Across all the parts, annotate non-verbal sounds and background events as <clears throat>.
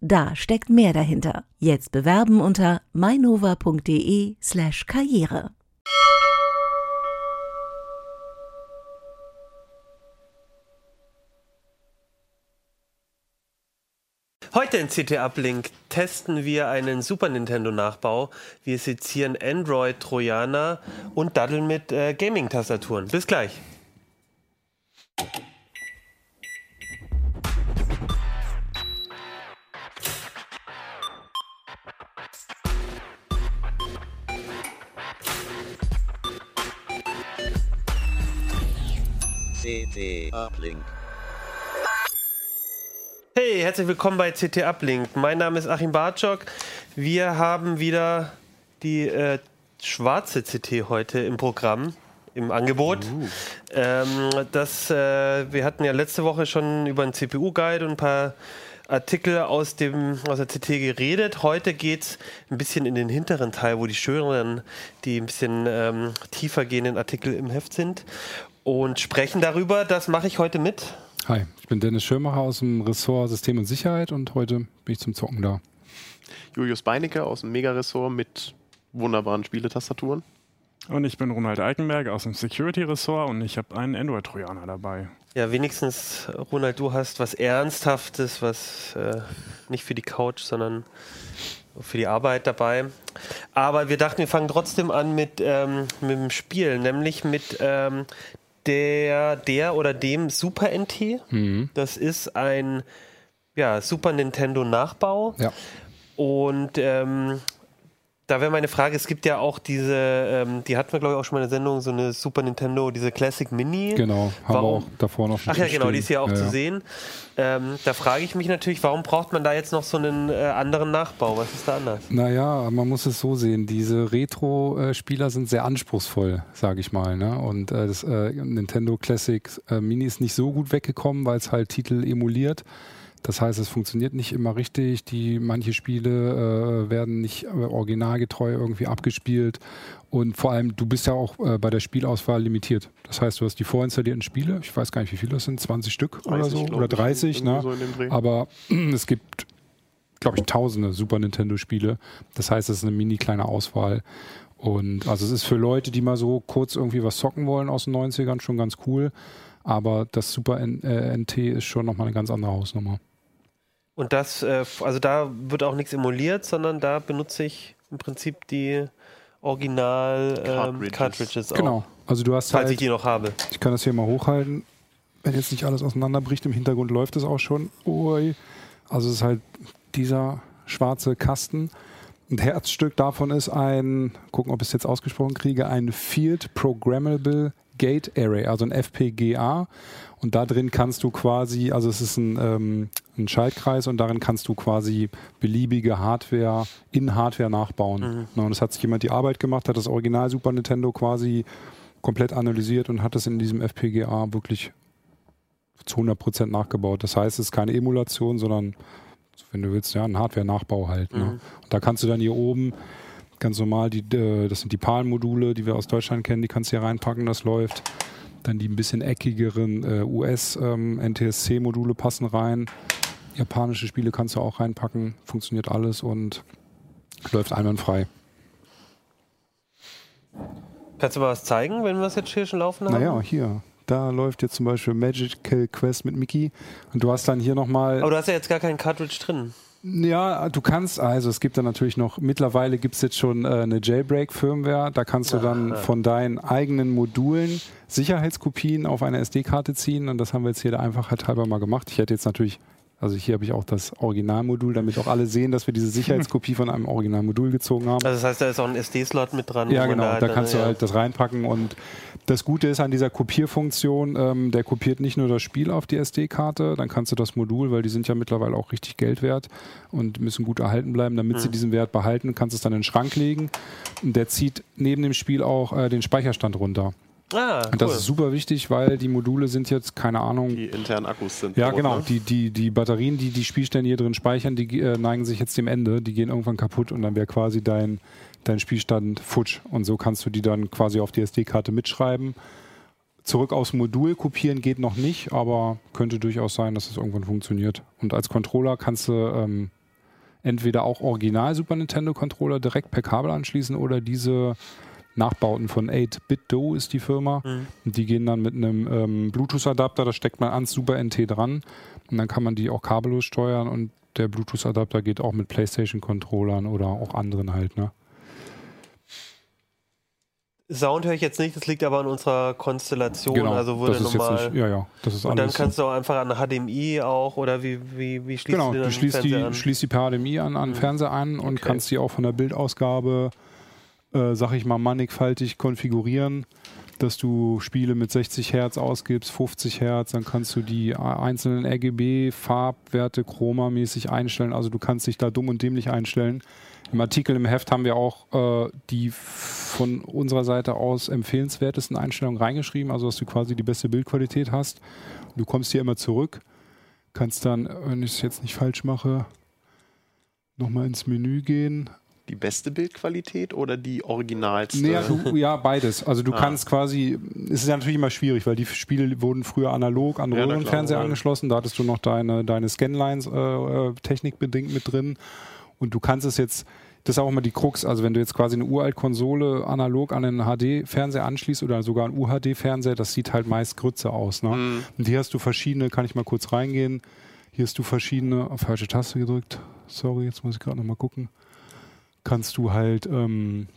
Da steckt mehr dahinter. Jetzt bewerben unter mainova.de/karriere. Heute in CT Uplink testen wir einen Super Nintendo Nachbau. Wir sezieren Android Trojaner und daddeln mit äh, Gaming Tastaturen. Bis gleich. CT Uplink. Hey, herzlich willkommen bei CT Uplink. Mein Name ist Achim Bartschok. Wir haben wieder die äh, schwarze CT heute im Programm, im Angebot. Ähm, das, äh, wir hatten ja letzte Woche schon über einen CPU-Guide und ein paar Artikel aus, dem, aus der CT geredet. Heute geht es ein bisschen in den hinteren Teil, wo die schöneren, die ein bisschen ähm, tiefer gehenden Artikel im Heft sind und sprechen darüber. Das mache ich heute mit. Hi, ich bin Dennis Schirmacher aus dem Ressort System und Sicherheit und heute bin ich zum Zocken da. Julius Beinecke aus dem Mega-Ressort mit wunderbaren Spieletastaturen. Und ich bin Ronald Eikenberg aus dem Security-Ressort und ich habe einen Android-Trojaner dabei. Ja, wenigstens, Ronald, du hast was Ernsthaftes, was äh, nicht für die Couch, sondern für die Arbeit dabei. Aber wir dachten, wir fangen trotzdem an mit, ähm, mit dem Spiel, nämlich mit ähm, der, der oder dem Super NT. Mhm. Das ist ein ja, Super Nintendo Nachbau. Ja. Und ähm, da wäre meine Frage, es gibt ja auch diese, ähm, die hatten wir glaube ich auch schon mal in der Sendung, so eine Super Nintendo, diese Classic Mini. Genau, haben Warum? wir auch davor noch schon Ach ja, stehen. genau, die ist hier auch ja, zu ja. sehen. Ähm, da frage ich mich natürlich, warum braucht man da jetzt noch so einen äh, anderen Nachbau? Was ist da anders? Naja, man muss es so sehen, diese Retro-Spieler sind sehr anspruchsvoll, sage ich mal. Ne? Und äh, das äh, Nintendo Classic äh, Mini ist nicht so gut weggekommen, weil es halt Titel emuliert. Das heißt, es funktioniert nicht immer richtig. Die manche Spiele äh, werden nicht äh, originalgetreu irgendwie abgespielt. Und vor allem, du bist ja auch äh, bei der Spielauswahl limitiert. Das heißt, du hast die vorinstallierten Spiele. Ich weiß gar nicht, wie viele das sind, 20 Stück oder 30, so oder ich, 30. irgendwo Ne? so. Aber <clears throat> es gibt, glaube ich, tausende Super Nintendo-Spiele. Das heißt, es ist eine mini kleine Auswahl. Und also es ist für Leute, die mal so kurz irgendwie was zocken wollen aus den 90ern, schon ganz cool. Aber das Super N äh, NT ist schon nochmal eine ganz andere Hausnummer. Und das, äh, also da wird auch nichts emuliert, sondern da benutze ich im Prinzip die Original ähm, Cartridges. Cartridges auch. Genau. Also du hast Falls halt, ich die noch habe. ich kann das hier mal hochhalten. Wenn jetzt nicht alles auseinanderbricht, im Hintergrund läuft es auch schon. Ui. Also es ist halt dieser schwarze Kasten. Ein Herzstück davon ist ein, gucken, ob ich es jetzt ausgesprochen kriege, ein Field Programmable Gate Array, also ein FPGA. Und da drin kannst du quasi, also es ist ein, ähm, ein Schaltkreis und darin kannst du quasi beliebige Hardware in Hardware nachbauen. Na, und es hat sich jemand die Arbeit gemacht, hat das Original Super Nintendo quasi komplett analysiert und hat es in diesem FPGA wirklich zu 100% nachgebaut. Das heißt, es ist keine Emulation, sondern, wenn du willst, ja, ein Hardware-Nachbau halt. Ne? Und da kannst du dann hier oben ganz normal, die, äh, das sind die PAL-Module, die wir aus Deutschland kennen, die kannst du hier reinpacken, das läuft. Dann die ein bisschen eckigeren äh, US-NTSC-Module passen rein. Japanische Spiele kannst du auch reinpacken, funktioniert alles und läuft einwandfrei. Kannst du mal was zeigen, wenn wir es jetzt hier schon laufen haben? Naja, hier. Da läuft jetzt zum Beispiel Magical Quest mit Mickey und du hast dann hier nochmal. Aber du hast ja jetzt gar keinen Cartridge drin. Ja, du kannst, also es gibt dann natürlich noch, mittlerweile gibt es jetzt schon äh, eine Jailbreak-Firmware, da kannst du dann von deinen eigenen Modulen Sicherheitskopien auf eine SD-Karte ziehen. Und das haben wir jetzt hier der Einfachheit halber mal gemacht. Ich hätte jetzt natürlich Also hier habe ich auch das Originalmodul, damit auch alle sehen, dass wir diese Sicherheitskopie von einem Originalmodul gezogen haben. Also das heißt, da ist auch ein SD-Slot mit dran. Ja, genau. Da, halt kannst dann, du ja. halt das reinpacken. Und das Gute ist an dieser Kopierfunktion, ähm, der kopiert nicht nur das Spiel auf die SD-Karte, dann kannst du das Modul, weil die sind ja mittlerweile auch richtig Geld wert und müssen gut erhalten bleiben, damit Mhm. sie diesen Wert behalten, kannst es dann in den Schrank legen. Und der zieht neben dem Spiel auch äh, den Speicherstand runter. Ah, Und das cool. ist super wichtig, weil die Module sind jetzt, keine Ahnung, Die internen Akkus sind. ja, tot, genau. Ne? Die, die, die Batterien, die die Spielstände hier drin speichern, die äh, neigen sich jetzt dem Ende. Die gehen irgendwann kaputt und dann wäre quasi dein, dein Spielstand futsch. Und so kannst du die dann quasi auf die SD-Karte mitschreiben. Zurück aufs Modul kopieren geht noch nicht, aber könnte durchaus sein, dass es irgendwann funktioniert. Und als Controller kannst du ähm, entweder auch Original Super Nintendo Controller direkt per Kabel anschließen oder diese Nachbauten von 8-Bit-Do ist die Firma. Und die gehen dann mit einem ähm, Bluetooth-Adapter, da steckt man ans Super NT dran und dann kann man die auch kabellos steuern und der Bluetooth-Adapter geht auch mit PlayStation-Controllern oder auch anderen halt. Ne? Sound höre ich jetzt nicht, das liegt aber an unserer Konstellation, also wurde Genau, das ist normal. jetzt nicht, ja, ja, das ist und dann kannst du auch einfach an HDMI auch oder wie, wie, wie schließt genau, du du schließt die, an? schließt die per HDMI an, an den Mhm. Fernseher an und Okay. kannst die auch von der Bildausgabe, äh, sag ich mal, mannigfaltig konfigurieren, dass du Spiele mit 60 Hertz ausgibst, 50 Hertz, dann kannst du die einzelnen RGB, Farbwerte, Chroma-mäßig einstellen. Also du kannst dich da dumm und dämlich einstellen. Im Artikel im Heft haben wir auch äh, die von unserer Seite aus empfehlenswertesten Einstellungen reingeschrieben, also dass du quasi die beste Bildqualität hast. Du kommst hier immer zurück, kannst dann, wenn ich es jetzt nicht falsch mache, nochmal ins Menü gehen. Die beste Bildqualität oder die originalste? Nee, ja, du, ja, beides. Also du Ah. kannst quasi, es ist ja natürlich immer schwierig, weil die Spiele wurden früher analog an Ja, Röhrenfernseher angeschlossen. Da hattest du noch deine, deine Scanlines äh, äh, technikbedingt mit drin. Und du kannst es jetzt, das ist auch immer die Krux, also wenn du jetzt quasi eine uralt Konsole analog an einen HD-Fernseher anschließt oder sogar einen UHD-Fernseher, das sieht halt meist Grütze aus. Ne? Mhm. Und hier hast du verschiedene, kann ich mal kurz reingehen. Hier hast du verschiedene, auf falsche Taste gedrückt. Sorry, jetzt muss ich gerade nochmal gucken. Kannst du halt ähm,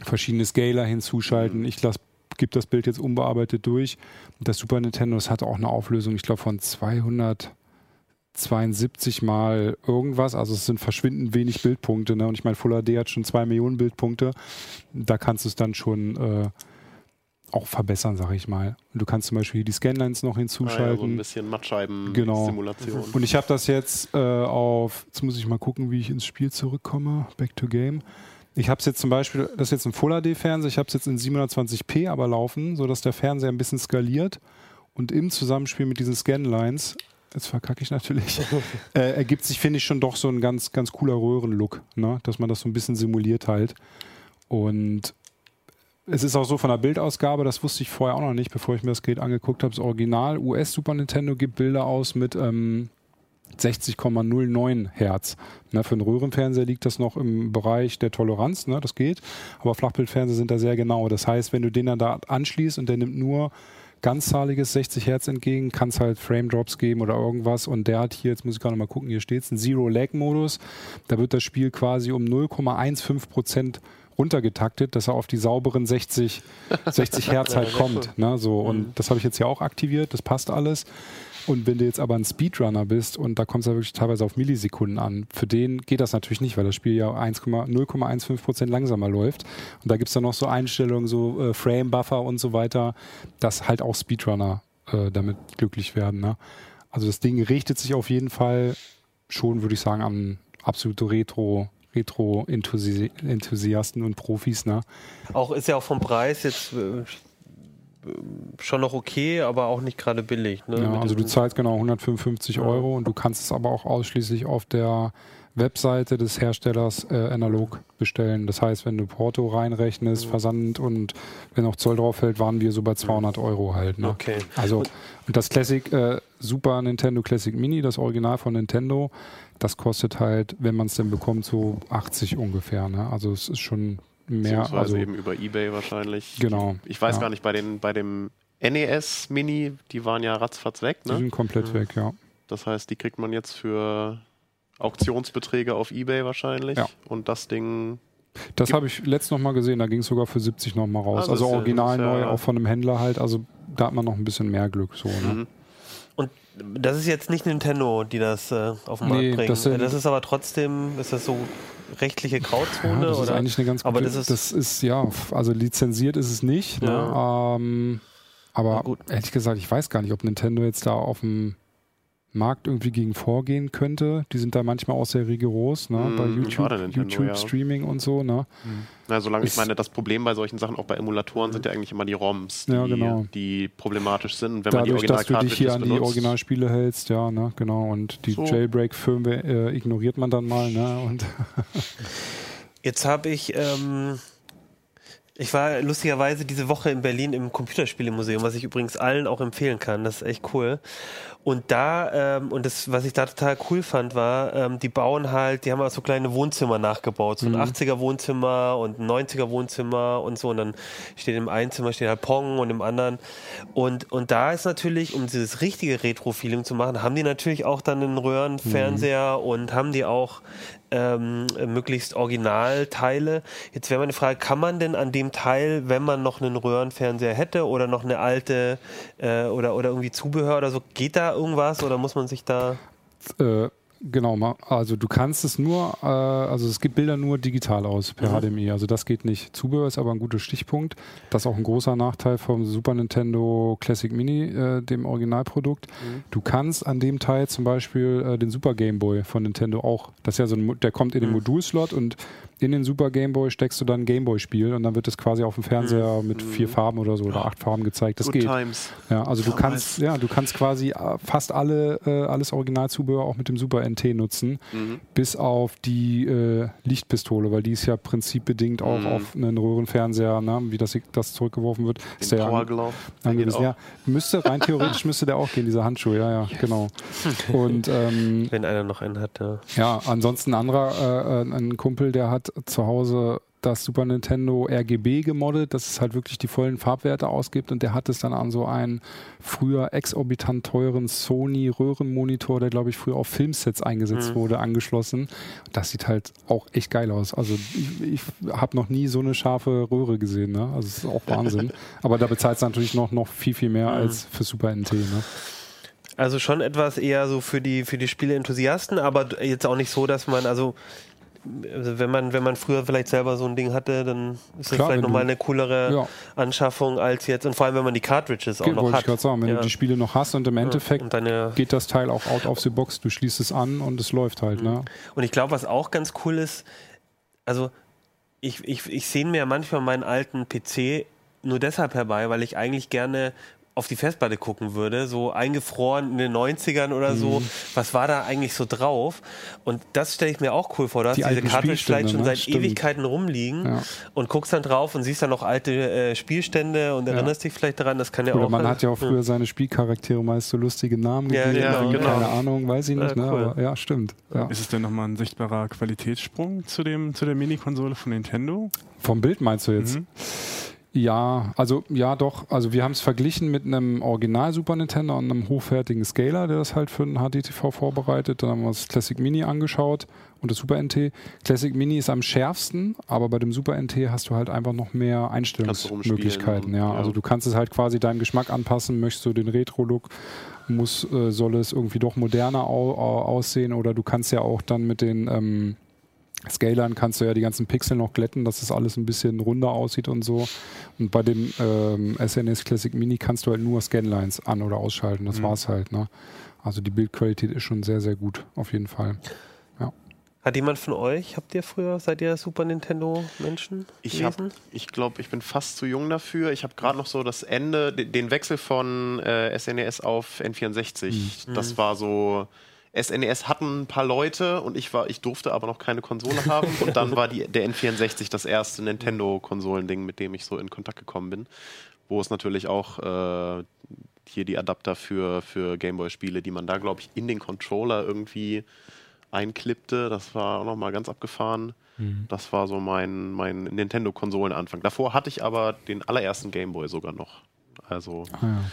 verschiedene Scaler hinzuschalten. Ich lass, gebe das Bild jetzt unbearbeitet durch. Das Super Nintendo, das hat auch eine Auflösung, ich glaube, von 272 mal irgendwas. Also es sind verschwindend wenig Bildpunkte. Ne? Und ich meine, Full HD hat schon zwei Millionen Bildpunkte. Da kannst du es dann schon äh, auch verbessern, sag ich mal. Du kannst zum Beispiel die Scanlines noch Ah, ja, hinzuschalten. so ein bisschen Genau. Mattscheiben-Simulation. Und ich habe das jetzt äh, auf, jetzt muss ich mal gucken, wie ich ins Spiel zurückkomme. Back to Game. Ich habe es jetzt zum Beispiel, das ist jetzt ein Full HD-Fernseher, ich habe es jetzt in 720p aber laufen, sodass der Fernseher ein bisschen skaliert und im Zusammenspiel mit diesen Scanlines, jetzt verkacke ich natürlich, <laughs> äh, ergibt sich, finde ich, schon doch so ein ganz, ganz cooler Röhrenlook, ne? dass man das so ein bisschen simuliert halt. Und es ist auch so von der Bildausgabe, das wusste ich vorher auch noch nicht, bevor ich mir das Gerät angeguckt habe. Das Original US Super Nintendo gibt Bilder aus mit ähm, 60,09 Hertz. Ne, für einen Röhrenfernseher liegt das noch im Bereich der Toleranz, ne, das geht. Aber Flachbildfernseher sind da sehr genau. Das heißt, wenn du den dann da anschließt und der nimmt nur ganzzahliges 60 Hertz entgegen, kann es halt Frame Drops geben oder irgendwas. Und der hat hier, jetzt muss ich gerade mal gucken, hier steht es, einen Zero-Lag-Modus. Da wird das Spiel quasi um 0,15 Prozent runtergetaktet, dass er auf die sauberen 60, 60 <laughs> Hertz halt kommt. Ne, so. Und das habe ich jetzt hier auch aktiviert, das passt alles. Und wenn du jetzt aber ein Speedrunner bist und da kommt es ja wirklich teilweise auf Millisekunden an, für den geht das natürlich nicht, weil das Spiel ja 1, 0,15 Prozent langsamer läuft. Und da gibt es dann noch so Einstellungen, so äh, Frame-Buffer und so weiter, dass halt auch Speedrunner äh, damit glücklich werden. Ne? Also das Ding richtet sich auf jeden Fall schon, würde ich sagen, an absolute Retro- Retro-Enthusiasten und Profis, ne? Auch ist ja auch vom Preis jetzt äh, schon noch okay, aber auch nicht gerade billig. Ne? Ja, also du zahlst genau 155 Ja. Euro und du kannst es aber auch ausschließlich auf der Webseite des Herstellers äh, analog bestellen. Das heißt, wenn du Porto reinrechnest, Mhm. Versand und wenn auch Zoll drauf fällt, waren wir so bei 200 Euro halt. Ne? Okay. Also und das Classic äh, Super Nintendo Classic Mini, das Original von Nintendo, das kostet halt, wenn man es denn bekommt, so 80 ungefähr. Ne? Also es ist schon mehr. Also, eben über Ebay wahrscheinlich. Genau, Ich weiß ja. gar nicht, bei, den, bei dem NES Mini, die waren ja ratzfatz weg, die ne? sind komplett weg, ja. Das heißt, die kriegt man jetzt für Auktionsbeträge auf Ebay wahrscheinlich. Ja. Und das Ding, Das habe ich letzt noch mal gesehen, da ging es sogar für 70 noch mal raus. Ah, also ja- original ja- neu, auch von einem Händler halt. Also da hat man noch ein bisschen mehr Glück. So, ne? mhm. Und das ist jetzt nicht Nintendo, die das äh, auf den Markt Nee, bringen. das Das, ist aber trotzdem, ist das so rechtliche Grauzone? Ja, das ist oder? eigentlich eine ganz aber gute, das ist, das ist ja, also lizenziert ist es nicht. Ne? Ähm, Na aber gut. ehrlich gesagt, ich weiß gar nicht, ob Nintendo jetzt da auf dem Markt irgendwie gegen vorgehen könnte. Die sind da manchmal auch sehr rigoros, ne? Mhm, bei gerade YouTube, Nintendo, YouTube ja. Streaming und so, ne? Na, solange ich Ist- meine, das Problem bei solchen Sachen, auch bei Emulatoren, sind ja eigentlich immer die ROMs, die, Ja, genau. die problematisch sind. Und wenn man die Dadurch, dass du dich hier an die benutzt, Originalspiele hältst, ja, ne, genau. Und die So. Jailbreak-Firmware äh, ignoriert man dann mal, ne? Und Jetzt habe ich, ähm, ich war lustigerweise diese Woche in Berlin im Computerspielemuseum, was ich übrigens allen auch empfehlen kann. Das ist echt cool. Und da, ähm, und das, was ich da total cool fand, war, ähm, die bauen halt, die haben auch so kleine Wohnzimmer nachgebaut. So ein 80er Wohnzimmer und ein 90er Wohnzimmer und so. Und dann steht im einen Zimmer steht halt Pong und im anderen. Und, und da ist natürlich, um dieses richtige Retro-Feeling zu machen, haben die natürlich auch dann einen Röhrenfernseher und haben die auch ähm, möglichst Originalteile. Jetzt wäre meine Frage, kann man denn an dem Teil, wenn man noch einen Röhrenfernseher hätte oder noch eine alte äh, oder, oder irgendwie Zubehör oder so, geht da irgendwas oder muss man sich da... äh, genau, also du kannst es nur, äh, also es gibt Bilder nur digital aus per HDMI, also das geht nicht. Zubehör ist aber ein guter Stichpunkt. Das ist auch ein großer Nachteil vom Super Nintendo Classic Mini, äh, dem Originalprodukt. Du kannst an dem Teil zum Beispiel äh, den Super Game Boy von Nintendo auch, das ist ja so ein, der kommt in den Modulslot und in den Super Game Boy steckst du dann ein Game Boy Spiel und dann wird es quasi auf dem Fernseher mit vier Farben oder so oder acht Farben gezeigt. Das Good geht. Times. Ja, also du kannst, ja, du kannst quasi äh, fast alle, äh, alles Originalzubehör auch mit dem Super NT nutzen, Mhm. bis auf die äh, Lichtpistole, weil die ist ja prinzipbedingt auch Mhm. auf einen Röhrenfernseher, ne, wie das, das zurückgeworfen wird. Ist Den der ja Power Glove. der angewiesen. Ja, müsste, rein theoretisch müsste der auch gehen, dieser Handschuh, ja, ja, genau. <laughs> Und ähm, Wenn einer noch einen hat, ja. ja, ansonsten ein anderer, äh, ein Kumpel, der hat zu Hause das Super Nintendo RGB gemoddet, dass es halt wirklich die vollen Farbwerte ausgibt und der hat es dann an so einen früher exorbitant teuren Sony Röhrenmonitor, der glaube ich früher auf Filmsets eingesetzt wurde, angeschlossen. Das sieht halt auch echt geil aus. Also ich, ich habe noch nie so eine scharfe Röhre gesehen, ne? Also es ist auch Wahnsinn. <laughs> Aber da bezahlt es natürlich noch, noch viel, viel mehr als für Super NT, ne? Also schon etwas eher so für die, für die Spieleenthusiasten, aber jetzt auch nicht so, dass man, also also wenn man, wenn man früher vielleicht selber so ein Ding hatte, dann ist das Klar, vielleicht nochmal eine coolere Ja. Anschaffung als jetzt, und vor allem wenn man die Cartridges auch Ge- noch Wollte ich hat. gerade sagen, wenn Ja. du die Spiele noch hast und im Endeffekt deine, geht das Teil auch out of the box. Du schließt es an und es läuft halt. Ne? Und ich glaube, was auch ganz cool ist, also ich, ich, ich sehne mir manchmal meinen alten PC nur deshalb herbei, weil ich eigentlich gerne auf die Festplatte gucken würde, so eingefroren in den 90ern oder Mhm. so. Was war da eigentlich so drauf? Und das stelle ich mir auch cool vor. Du hast Die diese Spielstände, vielleicht schon ne? seit Stimmt. Ewigkeiten rumliegen Ja. und guckst dann drauf und siehst dann noch alte äh, Spielstände und erinnerst dich vielleicht daran. Das kann ja Oder auch. man hat ja auch früher seine Spielcharaktere meist so lustige Namen Ja, gegeben. genau, wie, genau. Keine Ahnung, weiß ich nicht. Ja, ne? cool. Aber, ja, stimmt. Ja. Ist es denn nochmal ein sichtbarer Qualitätssprung zu, dem, zu der Mini-Konsole von Nintendo? Vom Bild meinst du jetzt? Mhm. Ja, also ja doch. Also wir haben es verglichen mit einem Original Super Nintendo und einem hochwertigen Scaler, der das halt für einen HDTV vorbereitet. Dann haben wir uns Classic Mini angeschaut und das Super NT. Classic Mini ist am schärfsten, aber bei dem Super NT hast du halt einfach noch mehr Einstellungsmöglichkeiten. Ja. ja. Also du kannst es halt quasi deinem Geschmack anpassen. Möchtest du den Retro-Look, muss äh, soll es irgendwie doch moderner au aussehen oder du kannst ja auch dann mit den ähm, Scalern kannst du ja die ganzen Pixel noch glätten, dass das alles ein bisschen runder aussieht und so. Und bei dem ähm, SNS Classic Mini kannst du halt nur Scanlines an- oder ausschalten. Das war's halt. Ne? Also die Bildqualität ist schon sehr, sehr gut, auf jeden Fall. Hat jemand von euch, habt ihr früher, seid ihr Super Nintendo Menschen Ich ich glaube, ich bin fast zu jung dafür. Ich habe gerade noch so das Ende, de- den Wechsel von äh, SNES auf N64. Das war so. SNES hatten ein paar Leute und ich war, ich durfte aber noch keine Konsole haben. Und dann war die, <laughs> der N64 das erste Nintendo-Konsolending, mit dem ich so in Kontakt gekommen bin. Wo es natürlich auch äh, hier die Adapter für, für Gameboy-Spiele, die man da, glaube ich, in den Controller irgendwie einklippte. Das war auch nochmal ganz abgefahren. Das war so mein, mein Nintendo-Konsolenanfang. Davor hatte ich aber den allerersten Gameboy sogar noch. Also, Ah, ja.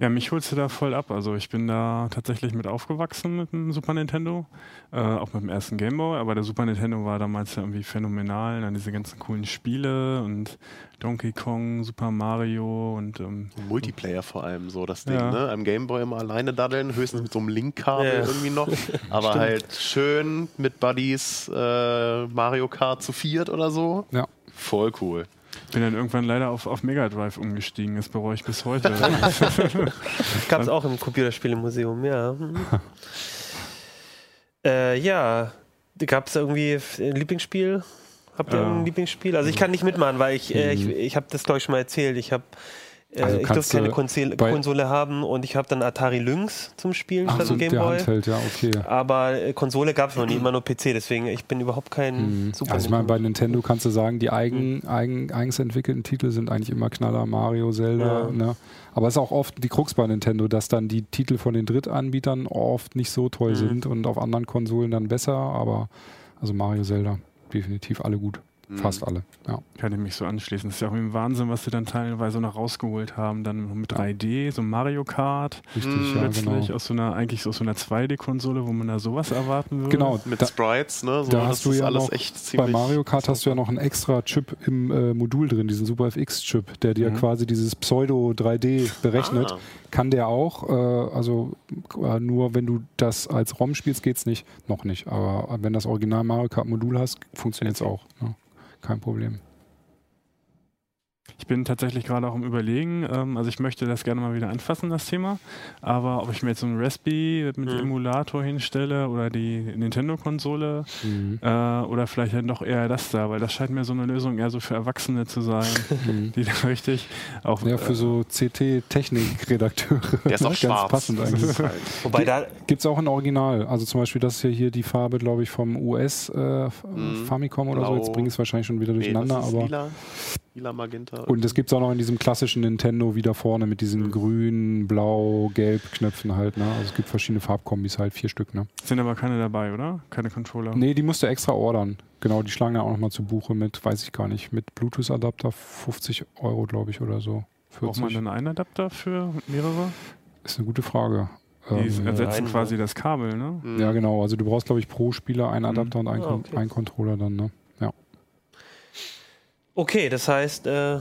Ja, mich holst du da voll ab. Also ich bin da tatsächlich mit aufgewachsen mit dem Super Nintendo, äh, auch mit dem ersten Gameboy, aber der Super Nintendo war damals ja irgendwie phänomenal. Dann diese ganzen coolen Spiele und Donkey Kong, Super Mario und ähm, Multiplayer vor allem so das Ding, Ja. ne? Am Gameboy immer alleine daddeln, höchstens mit so einem Link-Kabel Ja. irgendwie noch. <laughs> Aber halt schön mit Buddies äh, Mario Kart zu viert oder so. Ja. Voll cool. Bin dann irgendwann leider auf, auf Mega Drive umgestiegen. Das bereue ich bis heute. <laughs> Gab es auch im Computerspielemuseum, ja. Mhm. <laughs> äh, ja, gab es irgendwie ein Lieblingsspiel? Habt ihr Ja. ein Lieblingsspiel? Also ich kann nicht mitmachen, weil ich, äh, ich, ich habe das glaube ich schon mal erzählt. Ich habe äh, Also ich durfte keine du Konsole, haben und ich habe dann Atari Lynx zum Spielen Ach statt so, Gameboy. Ja, okay. Aber äh, Konsole gab es noch nie, immer nur PC, deswegen ich bin überhaupt kein Mhm. Super Also ich meine, bei Nintendo kannst du sagen, die Mhm. eigen, eigen, eigens entwickelten Titel sind eigentlich immer Knaller, Mario, Zelda. Ja. Ne? Aber es ist auch oft die Krux bei Nintendo, dass dann die Titel von den Drittanbietern oft nicht so toll Mhm. sind und auf anderen Konsolen dann besser. Aber also Mario, Zelda, definitiv alle gut. Mhm. Fast alle. Ja. Kann ich mich so anschließen. Das ist ja auch ein Wahnsinn, was sie dann teilweise noch rausgeholt haben. Dann mit 3D, so Mario Kart. Richtig, Mhm. ja, Plötzlich genau. aus so einer, eigentlich aus so einer 2D-Konsole, wo man da sowas erwarten würde. Genau, Mit da, Sprites, ne? So, da das hast du ist ja alles noch echt bei ziemlich. Mario Kart hast du ja noch einen extra Chip im äh, Modul drin, diesen Super FX-Chip, der dir Mhm. quasi dieses Pseudo 3D berechnet. Ah. Kann der auch, äh, also äh, nur wenn du das als ROM spielst, geht's nicht. Noch nicht. Aber wenn das Original Mario Kart Modul hast, funktioniert es auch. Ja. Kein Problem. Ich bin tatsächlich gerade auch im Überlegen, ähm, also ich möchte das gerne mal wieder anfassen, das Thema, aber ob ich mir jetzt so einen Raspi mit Mhm. Emulator hinstelle oder die Nintendo-Konsole äh, oder vielleicht dann doch eher das da, weil das scheint mir so eine Lösung eher so für Erwachsene zu sein, Mhm. die da richtig auch Ja, für so CT-Technik-Redakteure. Der ist auch <laughs> Ganz schwarz. passend eigentlich. ist halt- Wobei da, Gibt es auch in Original. Also zum Beispiel das hier, hier die Farbe, glaube ich, vom US äh, Mhm. Famicom oder so. Blau. Jetzt bringe ich es wahrscheinlich schon wieder Nee, durcheinander, das ist aber. lila, lila Magenta. Und es gibt es auch noch in diesem klassischen Nintendo wieder vorne mit diesen Mhm. grün, blau, gelb Knöpfen halt. Ne? Also es gibt verschiedene Farbkombis halt, vier Stück. Ne? sind aber keine dabei, oder? Keine Controller. Nee, die musst du extra ordern. Genau, die schlagen ja auch nochmal zu Buche mit, weiß ich gar nicht, mit Bluetooth-Adapter 50 Euro, glaube ich, oder so. Braucht man 40. dann einen Adapter für mehrere? Ist eine gute Frage. Die Ähm, ersetzen quasi das Kabel, ne? Mhm. ja, genau. Also du brauchst, glaube ich, pro Spieler einen Adapter und einen, Kon okay. einen Controller dann. Ne? Okay, das heißt, äh,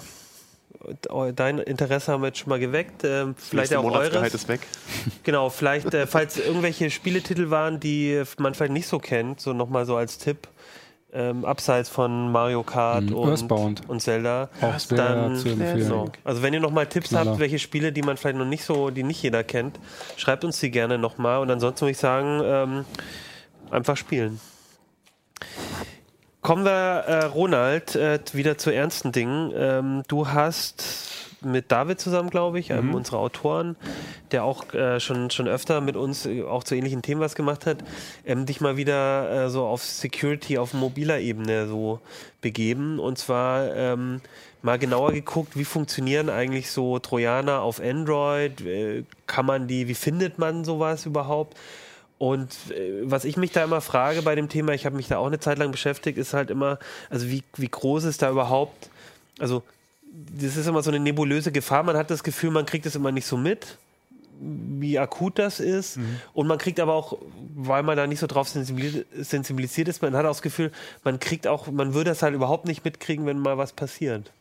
dein Interesse haben wir jetzt schon mal geweckt. Ähm, vielleicht auch eures. ist weg. <laughs> Genau, vielleicht, äh, <laughs> falls irgendwelche Spieletitel waren, die man vielleicht nicht so kennt, so nochmal so als Tipp, ähm, abseits von Mario Kart Mhm. und, Earthbound. und Zelda. Auch sehr Dann, zu empfehlen. so. Also wenn ihr nochmal Tipps Knaller. habt, welche Spiele, die man vielleicht noch nicht so, die nicht jeder kennt, schreibt uns die gerne nochmal. Und ansonsten würde ich sagen, ähm, einfach spielen. Kommen wir, äh, Ronald, äh, wieder zu ernsten Dingen. Ähm, du hast mit David zusammen, glaube ich, ähm, unsere Autoren, der auch äh, schon, schon öfter mit uns äh, auch zu ähnlichen Themen was gemacht hat, ähm, dich mal wieder äh, so auf Security auf mobiler Ebene so begeben. Und zwar ähm, mal genauer geguckt, wie funktionieren eigentlich so Trojaner auf Android? Äh, kann man die, wie findet man sowas überhaupt? Und äh, was ich mich da immer frage bei dem Thema, ich habe mich da auch eine Zeit lang beschäftigt, ist halt immer, also wie, wie groß ist da überhaupt, also das ist immer so eine nebulöse Gefahr, man hat das Gefühl, man kriegt es immer nicht so mit, wie akut das ist. Und man kriegt aber auch, weil man da nicht so drauf sensibil- sensibilisiert ist, man hat auch das Gefühl, man kriegt auch, man würde das halt überhaupt nicht mitkriegen, wenn mal was passiert.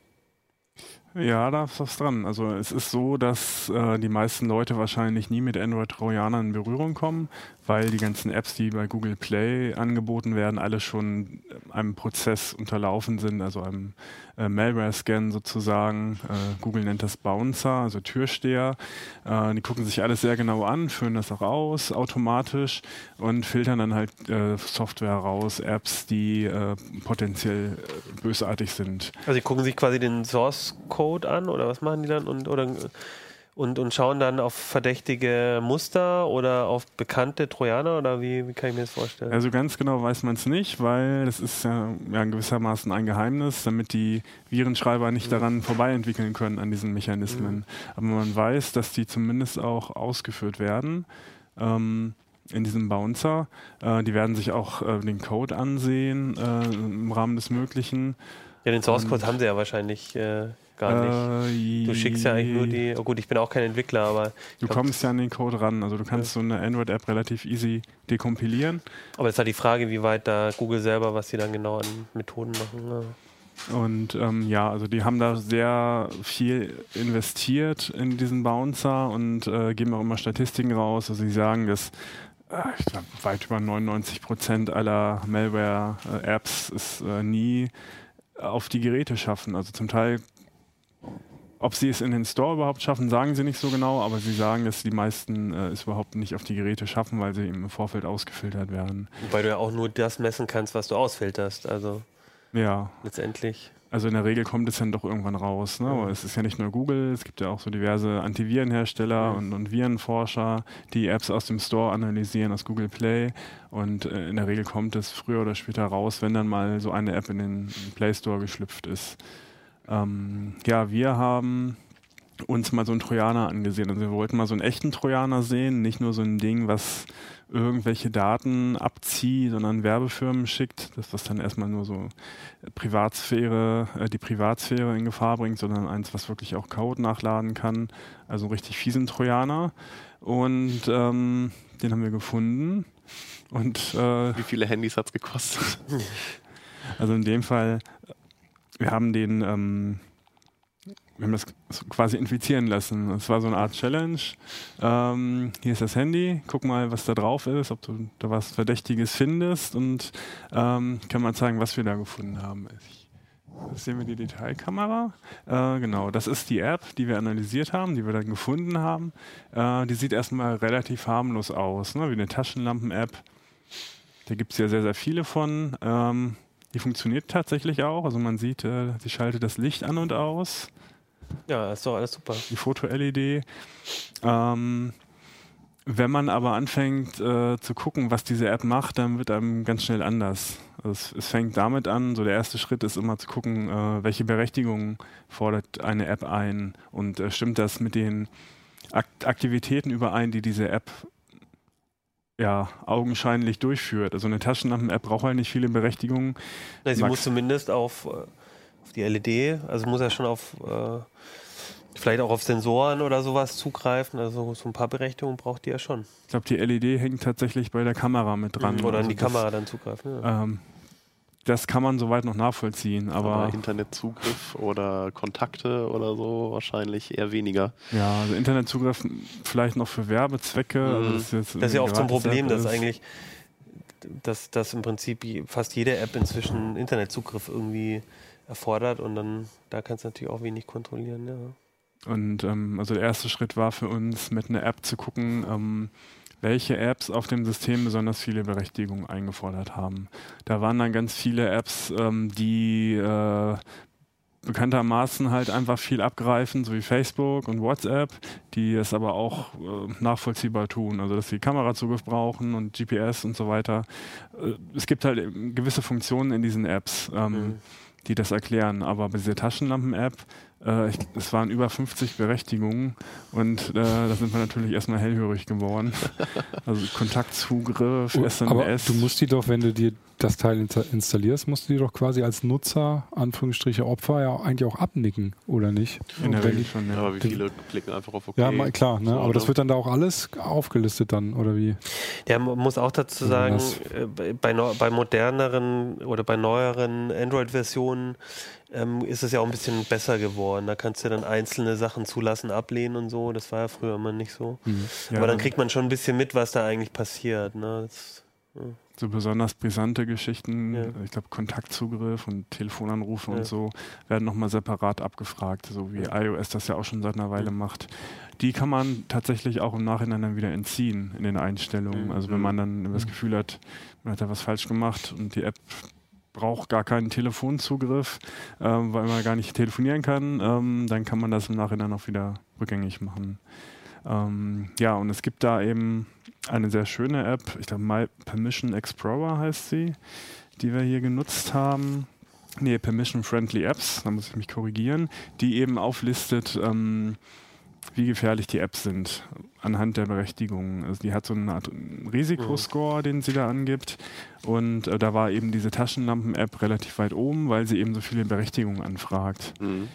Ja, da ist was dran. Also es ist so, dass äh, die meisten Leute wahrscheinlich nie mit Android-Trojanern in Berührung kommen, weil die ganzen Apps, die bei Google Play angeboten werden, alle schon einem Prozess unterlaufen sind, also einem äh, Malware-Scan sozusagen. Äh, Google nennt das Bouncer, also Türsteher. Äh, die gucken sich alles sehr genau an, führen das auch aus automatisch und filtern dann halt äh, Software raus, Apps, die äh, potenziell äh, bösartig sind. Also die gucken sich quasi den Source Code an oder was machen die dann und oder und, und schauen dann auf verdächtige Muster oder auf bekannte Trojaner oder wie, wie kann ich mir das vorstellen? Also ganz genau weiß man es nicht, weil das ist ja, ja gewissermaßen ein Geheimnis, damit die Virenschreiber nicht daran vorbei entwickeln können an diesen Mechanismen. Aber man weiß, dass die zumindest auch ausgeführt werden. Ähm, in diesem Bouncer. Äh, die werden sich auch äh, den Code ansehen äh, im Rahmen des Möglichen. Ja, den Source Code haben sie ja wahrscheinlich äh, gar nicht. Äh, Du schickst ja eigentlich nur die. Oh gut, ich bin auch kein Entwickler, aber. Du glaub, kommst ja an den Code ran. Also du kannst so eine Android-App relativ easy dekompilieren. Aber es ist halt die Frage, wie weit da Google selber, was sie dann genau an Methoden machen. Ja. Und ähm, ja, also die haben da sehr viel investiert in diesen Bouncer und äh, geben auch immer Statistiken raus. Also sie sagen, dass äh, ich glaub, weit über 99 Prozent aller Malware-Apps es äh, nie auf die Geräte schaffen. Also zum Teil, ob sie es in den Store überhaupt schaffen, sagen sie nicht so genau, aber sie sagen, dass die meisten äh, es überhaupt nicht auf die Geräte schaffen, weil sie im Vorfeld ausgefiltert werden. Wobei du ja auch nur das messen kannst, was du ausfilterst. Also Ja, letztendlich. Also in der Regel kommt es dann doch irgendwann raus. Ne? Aber es ist ja nicht nur Google, es gibt ja auch so diverse Antivirenhersteller und, und Virenforscher, die Apps aus dem Store analysieren, aus Google Play. Und äh, in der Regel kommt es früher oder später raus, wenn dann mal so eine App in den Play Store geschlüpft ist. Ähm, ja, wir haben uns mal so einen Trojaner angesehen. Also wir wollten mal so einen echten Trojaner sehen, nicht nur so ein Ding, was irgendwelche Daten abzieht, sondern Werbefirmen schickt, das was dann erstmal nur so Privatsphäre, äh, die Privatsphäre in Gefahr bringt, sondern eins, was wirklich auch Code nachladen kann. Also einen richtig fiesen Trojaner. Und ähm, den haben wir gefunden. Und äh, Wie viele Handys hat es gekostet? <laughs> also in dem Fall, wir haben den, ähm, wir haben das quasi infizieren lassen. Es war so eine Art Challenge. Ähm, hier ist das Handy, guck mal, was da drauf ist, ob du da was Verdächtiges findest und ähm, kann mal zeigen, was wir da gefunden haben. Ich, das sehen wir die Detailkamera. Äh, genau, das ist die App, die wir analysiert haben, die wir dann gefunden haben. Äh, die sieht erstmal relativ harmlos aus, ne? wie eine Taschenlampen-App. Da gibt es ja sehr, sehr viele von. Ähm, die funktioniert tatsächlich auch. Also man sieht, äh, sie schaltet das Licht an und aus, Ja, ist doch alles super. die Foto-LED. Ähm, wenn man aber anfängt äh, zu gucken, was diese App macht, dann wird einem ganz schnell anders. Also es, es fängt damit an, so der erste Schritt ist immer zu gucken, äh, welche Berechtigungen fordert eine App ein und äh, stimmt das mit den Akt Aktivitäten überein, die diese App ja, augenscheinlich durchführt. Also eine Taschenlampen-App braucht halt nicht viele Berechtigungen. Na, sie Max- muss zumindest auf, äh, auf die LED, also muss ja schon auf äh, vielleicht auch auf Sensoren oder sowas zugreifen. Also so ein paar Berechtigungen braucht die ja schon. Ich glaube, die LED hängt tatsächlich bei der Kamera mit dran. Oder an Also die das, Kamera dann zugreifen. Ja. Ähm, das kann man soweit noch nachvollziehen, aber Aber Internetzugriff oder Kontakte oder so wahrscheinlich eher weniger. ja, also Internetzugriff vielleicht noch für Werbezwecke. Also Mhm. das, ist jetzt Das ist ja oft so ein Problem, App dass eigentlich, dass, dass im Prinzip fast jede App inzwischen Internetzugriff irgendwie erfordert und dann da kannst du natürlich auch wenig kontrollieren. Ja. Und ähm, also der erste Schritt war für uns, mit einer App zu gucken, ähm, welche Apps auf dem System besonders viele Berechtigungen eingefordert haben. Da waren dann ganz viele Apps, ähm, die äh, bekanntermaßen halt einfach viel abgreifen, so wie Facebook und WhatsApp, die es aber auch äh, nachvollziehbar tun, also dass sie Kamerazugriff brauchen und GPS und so weiter. Äh, es gibt halt gewisse Funktionen in diesen Apps, ähm, Mhm. die das erklären, aber bei dieser Taschenlampen-App, äh, ich- es waren über 50 Berechtigungen und äh, da sind wir natürlich erstmal hellhörig geworden. <laughs> Also Kontaktzugriff, SMS. Oh, Aber du musst die doch, wenn du dir das Teil insta- installierst, musst du die doch quasi als Nutzer, Anführungsstriche Opfer, ja eigentlich auch abnicken, oder nicht? in der Regel schon, Ja. Aber wie viele klicken einfach auf OK? Ja, mal, klar, ne? Aber das ne? wird dann da auch alles aufgelistet dann, oder wie? Ja, man muss auch dazu sagen, äh, bei, bei moderneren oder bei neueren Android-Versionen ähm, ist es ja auch ein bisschen besser geworden. Da kannst du dann einzelne Sachen zulassen, ablehnen und so. Das war ja früher immer nicht so. Ja, Aber dann kriegt man schon ein bisschen mit, was da eigentlich passiert. Ne? Das, so besonders brisante Geschichten, Ja. ich glaube Kontaktzugriff und Telefonanrufe Ja. und so, werden nochmal separat abgefragt, so wie iOS das ja auch schon seit einer Weile macht. Die kann man tatsächlich auch im Nachhinein dann wieder entziehen in den Einstellungen. Mhm. Also wenn man dann das Gefühl hat, man hat da was falsch gemacht und die App braucht gar keinen Telefonzugriff, ähm, weil man gar nicht telefonieren kann, ähm, dann kann man das im Nachhinein auch wieder rückgängig machen. Ähm, ja, und es gibt da eben eine sehr schöne App, ich glaube My Permission Explorer heißt sie, die wir hier genutzt haben. Nee, Permission Friendly Apps, da muss ich mich korrigieren, die eben auflistet, ähm, wie gefährlich die Apps sind anhand der Berechtigungen. Also die hat so eine Art Risikoscore, mhm. den sie da angibt. Und äh, da war eben diese Taschenlampen-App relativ weit oben, weil sie eben so viele Berechtigungen anfragt. Mhm.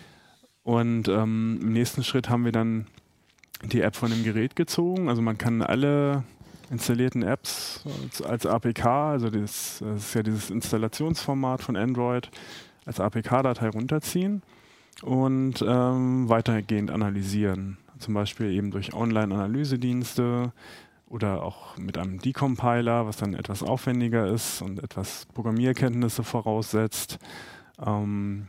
Und ähm, im nächsten Schritt haben wir dann die App von dem Gerät gezogen. Also man kann alle installierten Apps als APK, also das, das ist ja dieses Installationsformat von Android, als APK-Datei runterziehen und ähm, weitergehend analysieren. Zum Beispiel eben durch Online-Analysedienste oder auch mit einem Decompiler, was dann etwas aufwendiger ist und etwas Programmierkenntnisse voraussetzt. Ähm,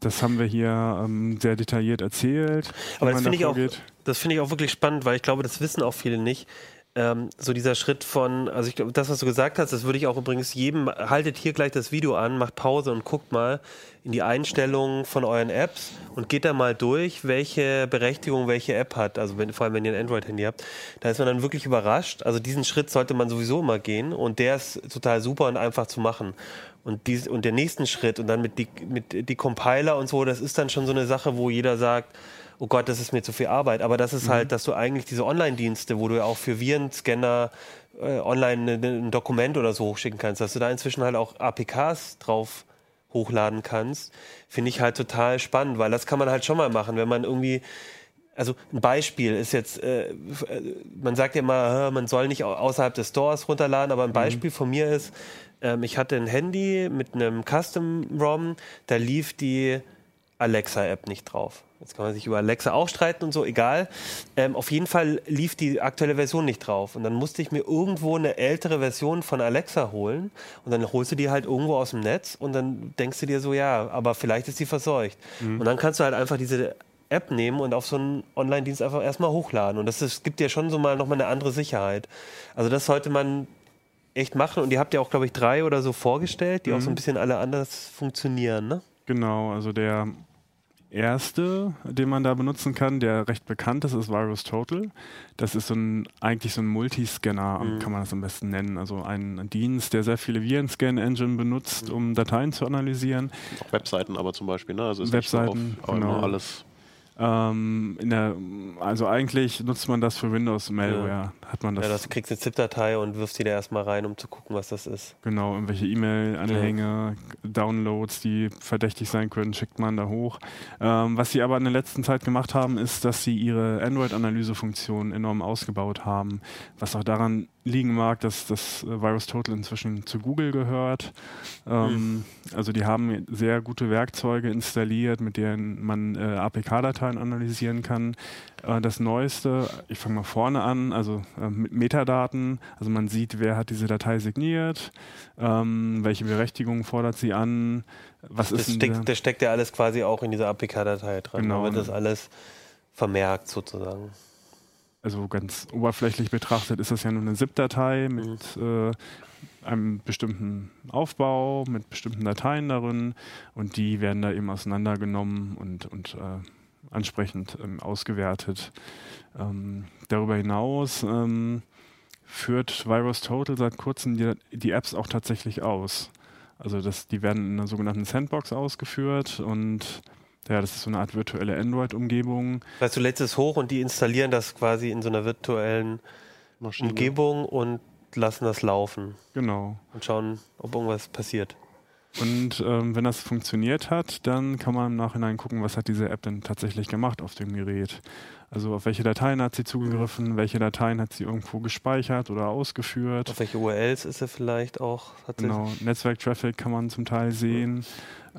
das haben wir hier ähm, sehr detailliert erzählt. Aber das finde ich, auch, find ich auch wirklich spannend, weil ich glaube, das wissen auch viele nicht ähm, so dieser Schritt von, also ich glaube, das, was du gesagt hast, das würde ich auch übrigens jedem, haltet hier gleich das Video an, macht Pause und guckt mal in die Einstellungen von euren Apps und geht da mal durch, welche Berechtigung welche App hat. Also wenn, vor allem, wenn ihr ein Android-Handy habt, da ist man dann wirklich überrascht. Also diesen Schritt sollte man sowieso immer gehen und der ist total super und einfach zu machen. Und, dies, und der nächsten Schritt und dann mit die, mit die Compiler und so, das ist dann schon so eine Sache, wo jeder sagt, oh Gott, das ist mir zu viel Arbeit. Aber das ist mhm. halt, dass du eigentlich diese Online-Dienste, wo du ja auch für Virenscanner äh, online ein Dokument oder so hochschicken kannst, dass du da inzwischen halt auch APKs drauf hochladen kannst, finde ich halt total spannend, weil das kann man halt schon mal machen, wenn man irgendwie also ein Beispiel ist jetzt, äh, man sagt ja immer, man soll nicht außerhalb des Stores runterladen, aber ein mhm. Beispiel mhm. von mir ist, ähm, ich hatte ein Handy mit einem Custom-ROM, da lief die Alexa-App nicht drauf. Jetzt kann man sich über Alexa auch streiten und so, egal. Ähm, auf jeden Fall lief die aktuelle Version nicht drauf. Und dann musste ich mir irgendwo eine ältere Version von Alexa holen. Und dann holst du die halt irgendwo aus dem Netz und dann denkst du dir so, ja, aber vielleicht ist die verseucht. Mhm. Und dann kannst du halt einfach diese App nehmen und auf so einen Online-Dienst einfach erstmal hochladen. Und das, ist, gibt dir schon so mal nochmal eine andere Sicherheit. Also das sollte man echt machen. Und ihr habt ja auch, glaube ich, drei oder so vorgestellt, die mhm. auch so ein bisschen alle anders funktionieren, ne? Genau, also der erste, den man da benutzen kann, der recht bekannt ist, ist Virus Total. Das ist so ein, eigentlich so ein Multiscanner, mhm. kann man das am besten nennen. Also ein Dienst, der sehr viele Virenscan-Engine benutzt, mhm. um Dateien zu analysieren. Auch Webseiten aber zum Beispiel, ne? Also ist Webseiten, nicht so auf, genau. alles ähm, der, also eigentlich nutzt man das für Windows-Malware. Ja. Hat man das. Ja, das kriegst eine ZIP-Datei und wirfst die da erstmal rein, um zu gucken, was das ist. Genau, irgendwelche E-Mail-Anhänge, ja. Downloads, die verdächtig sein können, schickt man da hoch. Ähm, was sie aber in der letzten Zeit gemacht haben, ist, dass sie ihre Android-Analyse-Funktion enorm ausgebaut haben, was auch daran liegen mag, dass das äh, Virus Total inzwischen zu Google gehört. Ähm, mhm. Also die haben sehr gute Werkzeuge installiert, mit denen man äh, APK-Dateien analysieren kann. Äh, das Neueste, ich fange mal vorne an, also äh, mit Metadaten. Also man sieht, wer hat diese Datei signiert, ähm, welche Berechtigungen fordert sie an. Was das, ist steckt, das steckt ja alles quasi auch in dieser APK-Datei dran. Genau. Da wird das alles vermerkt sozusagen also ganz oberflächlich betrachtet, ist das ja nur eine ZIP-Datei mit mhm. äh, einem bestimmten Aufbau, mit bestimmten Dateien darin und die werden da eben auseinandergenommen und, und äh, ansprechend ähm, ausgewertet. Ähm, darüber hinaus ähm, führt Virus Total seit kurzem die, die, Apps auch tatsächlich aus. Also das, die werden in einer sogenannten Sandbox ausgeführt und ja, das ist so eine Art virtuelle Android-Umgebung. Weißt du, lädst es hoch und die installieren das quasi in so einer virtuellen Maschine. Umgebung und lassen das laufen. Genau. Und schauen, ob irgendwas passiert. Und ähm, wenn das funktioniert hat, dann kann man im Nachhinein gucken, was hat diese App denn tatsächlich gemacht auf dem Gerät. Also auf welche Dateien hat sie zugegriffen, welche Dateien hat sie irgendwo gespeichert oder ausgeführt. Auf welche URLs ist sie vielleicht auch? genau, Netzwerktraffic kann man zum Teil sehen,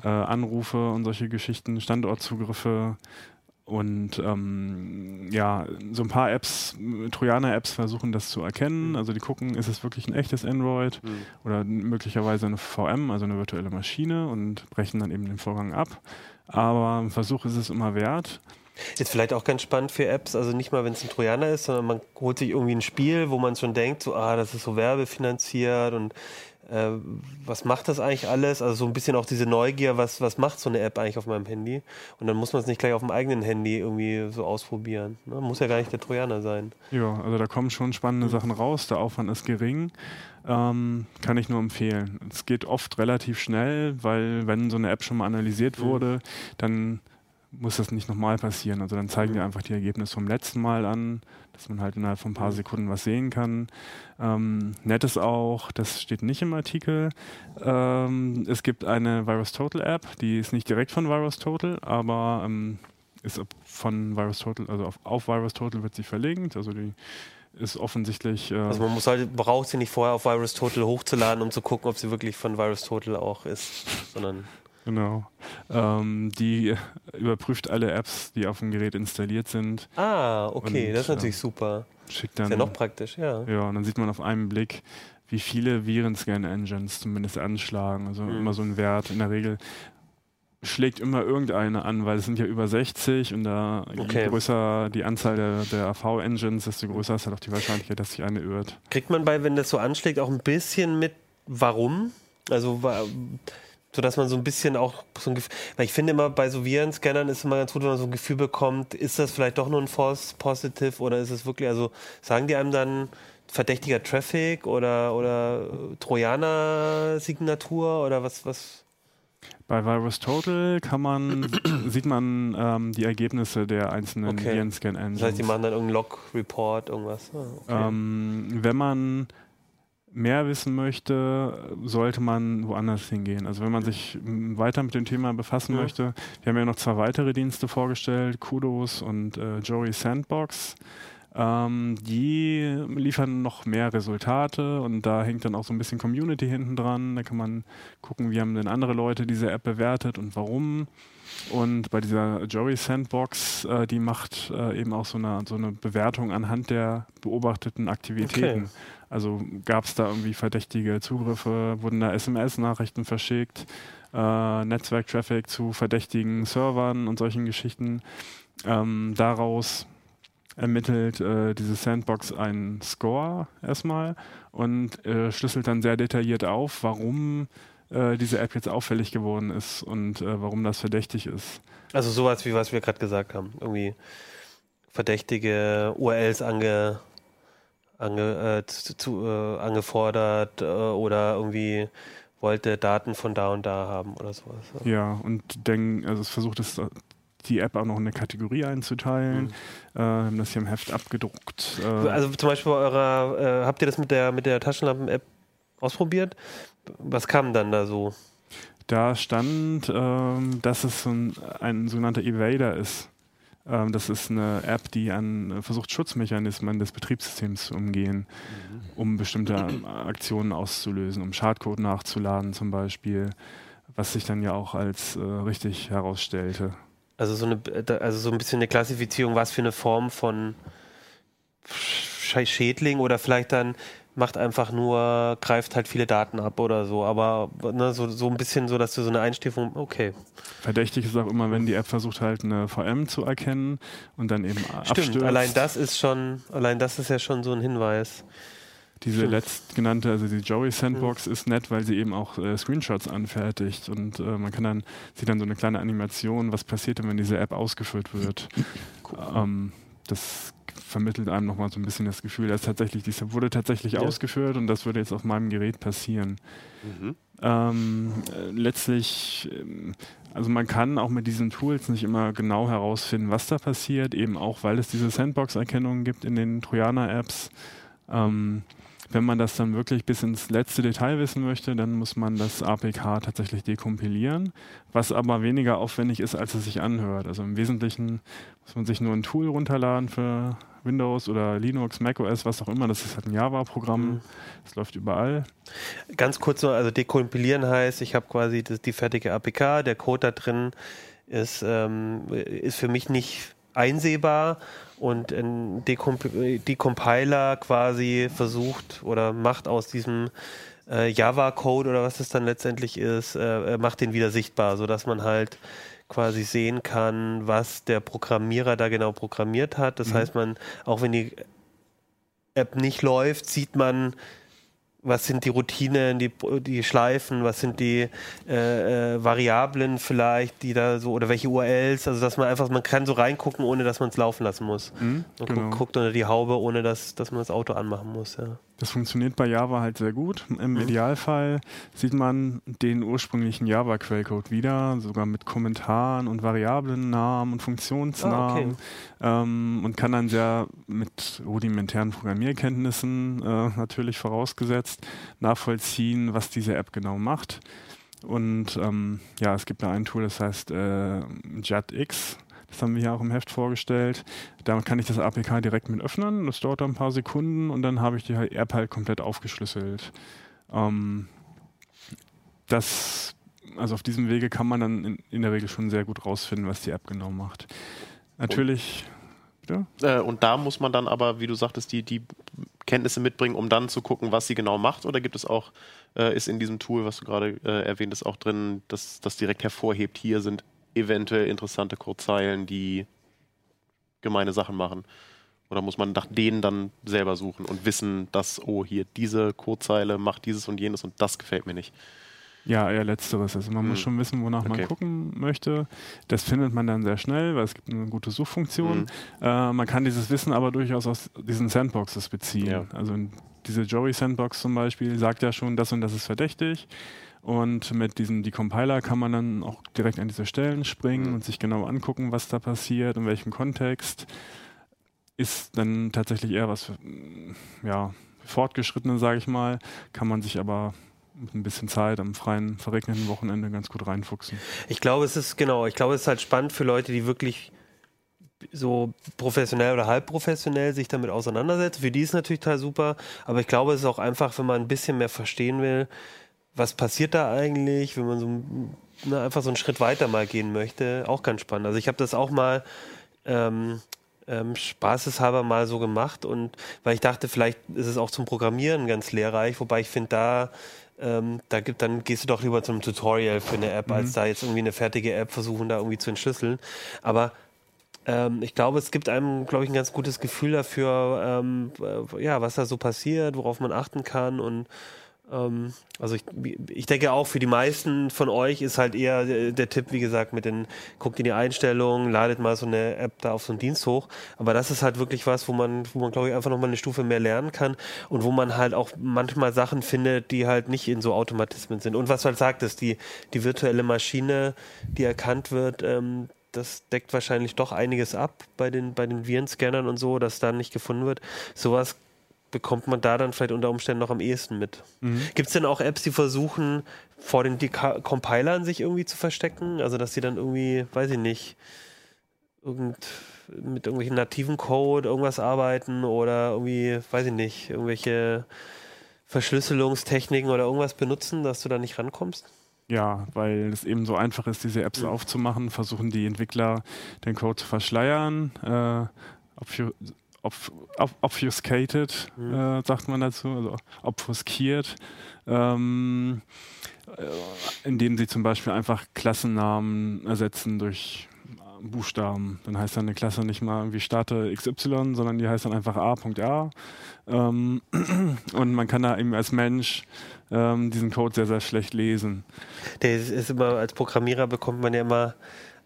äh, Anrufe und solche Geschichten, Standortzugriffe. Und ähm, ja, so ein paar Apps, Trojaner-Apps versuchen das zu erkennen. Mhm. Also die gucken, ist es wirklich ein echtes Android mhm. oder möglicherweise eine VM, also eine virtuelle Maschine und brechen dann eben den Vorgang ab. Aber ein Versuch ist es immer wert. Ist vielleicht auch ganz spannend für Apps, also nicht mal, wenn es ein Trojaner ist, sondern man holt sich irgendwie ein Spiel, wo man schon denkt, so, ah, das ist so werbefinanziert und äh, was macht das eigentlich alles? Also so ein bisschen auch diese Neugier, was, was macht so eine App eigentlich auf meinem Handy? Und dann muss man es nicht gleich auf dem eigenen Handy irgendwie so ausprobieren. Ne? Muss ja gar nicht der Trojaner sein. Ja, also da kommen schon spannende Sachen raus, der Aufwand ist gering. Ähm, kann ich nur empfehlen. Es geht oft relativ schnell, weil wenn so eine App schon mal analysiert wurde, dann muss das nicht nochmal passieren. Also dann zeigen wir einfach die Ergebnisse vom letzten Mal an, dass man halt innerhalb von ein paar Sekunden was sehen kann. Ähm, nett ist auch, das steht nicht im Artikel, ähm, es gibt eine VirusTotal App, die ist nicht direkt von VirusTotal, aber ähm, ist von VirusTotal, also auf, auf VirusTotal wird sie verlinkt, also die ist offensichtlich. Äh also man muss halt, braucht sie nicht vorher auf VirusTotal hochzuladen, um zu gucken, ob sie wirklich von VirusTotal auch ist, sondern Genau. Ähm, die überprüft alle Apps, die auf dem Gerät installiert sind. Ah, okay, und, das ist natürlich super. Schickt dann, ist ja noch praktisch, ja. Ja, und dann sieht man auf einen Blick, wie viele Virenscan-Engines zumindest anschlagen. Also mhm. immer so ein Wert. In der Regel schlägt immer irgendeine an, weil es sind ja über 60 und da okay. je größer die Anzahl der, der AV-Engines, desto größer ist halt auch die Wahrscheinlichkeit, dass sich eine irrt. Kriegt man bei, wenn das so anschlägt, auch ein bisschen mit, warum? Also so dass man so ein bisschen auch so ein Gefühl, weil ich finde immer bei so Virenscannern ist es immer ganz gut, wenn man so ein Gefühl bekommt, ist das vielleicht doch nur ein False Positive oder ist es wirklich, also sagen die einem dann verdächtiger Traffic oder, oder Trojaner-Signatur oder was, was? Bei Virus Total kann man, <clears throat> sieht man ähm, die Ergebnisse der einzelnen okay. Virenscan-Engines. Das heißt, die machen dann irgendeinen Log-Report, irgendwas. Ah, okay. ähm, wenn man mehr wissen möchte, sollte man woanders hingehen. Also wenn man sich weiter mit dem Thema befassen ja. möchte, wir haben ja noch zwei weitere Dienste vorgestellt, Kudos und äh, Joey Sandbox. Ähm, die liefern noch mehr Resultate und da hängt dann auch so ein bisschen Community hinten dran. Da kann man gucken, wie haben denn andere Leute diese App bewertet und warum. Und bei dieser Joey Sandbox, äh, die macht äh, eben auch so eine, so eine Bewertung anhand der beobachteten Aktivitäten. Okay. Also gab es da irgendwie verdächtige Zugriffe, wurden da SMS-Nachrichten verschickt, äh, Netzwerktraffic zu verdächtigen Servern und solchen Geschichten. Ähm, daraus ermittelt äh, diese Sandbox einen Score erstmal und äh, schlüsselt dann sehr detailliert auf, warum äh, diese App jetzt auffällig geworden ist und äh, warum das verdächtig ist. Also sowas wie was wir gerade gesagt haben, irgendwie verdächtige URLs ange ange, äh, zu, äh, angefordert äh, oder irgendwie wollte Daten von da und da haben oder sowas. Ja, und denk, also es versucht es die App auch noch in eine Kategorie einzuteilen. Mhm. Äh, haben das hier im Heft abgedruckt. Äh also zum Beispiel bei eurer, äh, habt ihr das mit der mit der Taschenlampen-App ausprobiert? Was kam dann da so? Da stand, ähm, dass es so ein, ein sogenannter Evader ist. Ähm, das ist eine App, die an, äh, versucht, Schutzmechanismen des Betriebssystems zu umgehen, mhm. um bestimmte äh, Aktionen auszulösen, um Schadcode nachzuladen zum Beispiel, was sich dann ja auch als äh, richtig herausstellte. Also so, eine, also so ein bisschen eine Klassifizierung, was für eine Form von Schädling oder vielleicht dann macht einfach nur, greift halt viele Daten ab oder so. Aber ne, so, so ein bisschen so, dass du so eine Einstufung, okay. Verdächtig ist auch immer, wenn die App versucht halt eine VM zu erkennen und dann eben Stimmt, abstürzt. allein das ist schon, allein das ist ja schon so ein Hinweis. Diese letztgenannte, also die Joey Sandbox mhm. ist nett, weil sie eben auch äh, Screenshots anfertigt und äh, man kann dann, sieht dann so eine kleine Animation, was passiert, wenn diese App ausgeführt wird. <laughs> Cool. Ähm, das vermittelt einem nochmal so ein bisschen das Gefühl, dass tatsächlich, dies wurde tatsächlich ja. ausgeführt und das würde jetzt auf meinem Gerät passieren. Mhm. Ähm, äh, letztlich, ähm, also man kann auch mit diesen Tools nicht immer genau herausfinden, was da passiert, eben auch, weil es diese Sandbox-Erkennungen gibt in den Trojaner-Apps. Ähm, wenn man das dann wirklich bis ins letzte Detail wissen möchte, dann muss man das APK tatsächlich dekompilieren, was aber weniger aufwendig ist, als es sich anhört. Also im Wesentlichen muss man sich nur ein Tool runterladen für Windows oder Linux, macOS, was auch immer. Das ist halt ein Java-Programm. Mhm. Das läuft überall. Ganz kurz nur, also dekompilieren heißt, ich habe quasi das, die fertige APK, der Code da drin ist, ähm, ist für mich nicht einsehbar und ein Decomp Decompiler quasi versucht oder macht aus diesem äh, Java-Code oder was es dann letztendlich ist, äh, macht den wieder sichtbar, sodass man halt quasi sehen kann, was der Programmierer da genau programmiert hat. Das mhm. heißt, man, auch wenn die App nicht läuft, sieht man, was sind die Routinen, die, die Schleifen, was sind die äh, äh, Variablen vielleicht, die da so, oder welche URLs, also dass man einfach, man kann so reingucken, ohne dass man es laufen lassen muss. Mhm, man genau. guckt, unter die Haube, ohne dass, dass man das Auto anmachen muss, ja. Das funktioniert bei Java halt sehr gut. Im Mhm. Idealfall sieht man den ursprünglichen Java-Quellcode wieder, sogar mit Kommentaren und Variablennamen und Funktionsnamen Ah, ähm, und kann dann sehr mit rudimentären Programmierkenntnissen äh, natürlich vorausgesetzt nachvollziehen, was diese App genau macht. Und ähm, ja, es gibt da ein Tool, das heißt äh, JetX. Das haben wir hier auch im Heft vorgestellt. Da kann ich das APK direkt mit öffnen. Das dauert ein paar Sekunden und dann habe ich die App halt komplett aufgeschlüsselt. Ähm, das, also auf diesem Wege kann man dann in, in der Regel schon sehr gut rausfinden, was die App genau macht. Natürlich. Äh, und da muss man dann aber, wie du sagtest, die, die Kenntnisse mitbringen, um dann zu gucken, was sie genau macht? Oder gibt es auch, äh, ist in diesem Tool, was du gerade äh, erwähnt hast, auch drin, dass das direkt hervorhebt, hier sind eventuell interessante Codezeilen, die gemeine Sachen machen? Oder muss man nach denen dann selber suchen und wissen, dass, oh, hier diese Codezeile macht dieses und jenes und das gefällt mir nicht? Ja, eher letzteres. Also man muss Hm. schon wissen, wonach man Okay. gucken möchte. Das findet man dann sehr schnell, weil es gibt eine gute Suchfunktion. Äh, man kann dieses Wissen aber durchaus aus diesen Sandboxes beziehen. Ja. Also diese Joey Sandbox zum Beispiel sagt ja schon, das und das ist verdächtig. Und mit diesem Decompiler kann man dann auch direkt an diese Stellen springen Mhm. und sich genau angucken, was da passiert, in welchem Kontext. Ist dann tatsächlich eher was für mm, ja, Fortgeschrittene, sage ich mal, kann man sich aber mit ein bisschen Zeit am freien, verregneten Wochenende ganz gut reinfuchsen. Ich glaube, es ist genau, ich glaube, es ist halt spannend für Leute, die wirklich so professionell oder halb professionell sich damit auseinandersetzen. Für die ist es natürlich total super, aber ich glaube, es ist auch einfach, wenn man ein bisschen mehr verstehen will, was passiert da eigentlich, wenn man so ne, einfach so einen Schritt weiter mal gehen möchte, auch ganz spannend. Also ich habe das auch mal ähm, ähm, spaßeshalber mal so gemacht und weil ich dachte, vielleicht ist es auch zum Programmieren ganz lehrreich, wobei ich finde, da ähm, da gibt, dann gehst du doch lieber zum Tutorial für eine App, als da jetzt irgendwie eine fertige App versuchen, da irgendwie zu entschlüsseln. Aber ähm, ich glaube, es gibt einem, glaube ich, ein ganz gutes Gefühl dafür, ähm, äh, ja, was da so passiert, worauf man achten kann und also ich, ich denke auch für die meisten von euch ist halt eher der, der Tipp, wie gesagt, mit den, guckt in die Einstellungen, ladet mal so eine App da auf so einen Dienst hoch. Aber das ist halt wirklich was, wo man, wo man, glaube ich, einfach nochmal eine Stufe mehr lernen kann und wo man halt auch manchmal Sachen findet, die halt nicht in so Automatismen sind. Und was du halt sagtest, die, die virtuelle Maschine, die erkannt wird, ähm, das deckt wahrscheinlich doch einiges ab bei den, bei den Virenscannern und so, dass da nicht gefunden wird. Sowas bekommt man da dann vielleicht unter Umständen noch am ehesten mit. Gibt es denn auch Apps, die versuchen, vor den Deka Compilern sich irgendwie zu verstecken? Also, dass sie dann irgendwie, weiß ich nicht, irgend, mit irgendwelchen nativen Code irgendwas arbeiten oder irgendwie, weiß ich nicht, irgendwelche Verschlüsselungstechniken oder irgendwas benutzen, dass du da nicht rankommst? Ja, weil es eben so einfach ist, diese Apps Mhm. aufzumachen, versuchen die Entwickler den Code zu verschleiern. Äh, obf ob obfuscated, Mhm. äh, sagt man dazu, also obfuskiert. Ähm, äh, indem sie zum Beispiel einfach Klassennamen ersetzen durch äh, Buchstaben. Dann heißt dann eine Klasse nicht mal irgendwie Starte XY, sondern die heißt dann einfach A.A. Ähm, <clears throat> und man kann da eben als Mensch ähm, diesen Code sehr, sehr schlecht lesen. Der ist, ist immer, als Programmierer bekommt man ja immer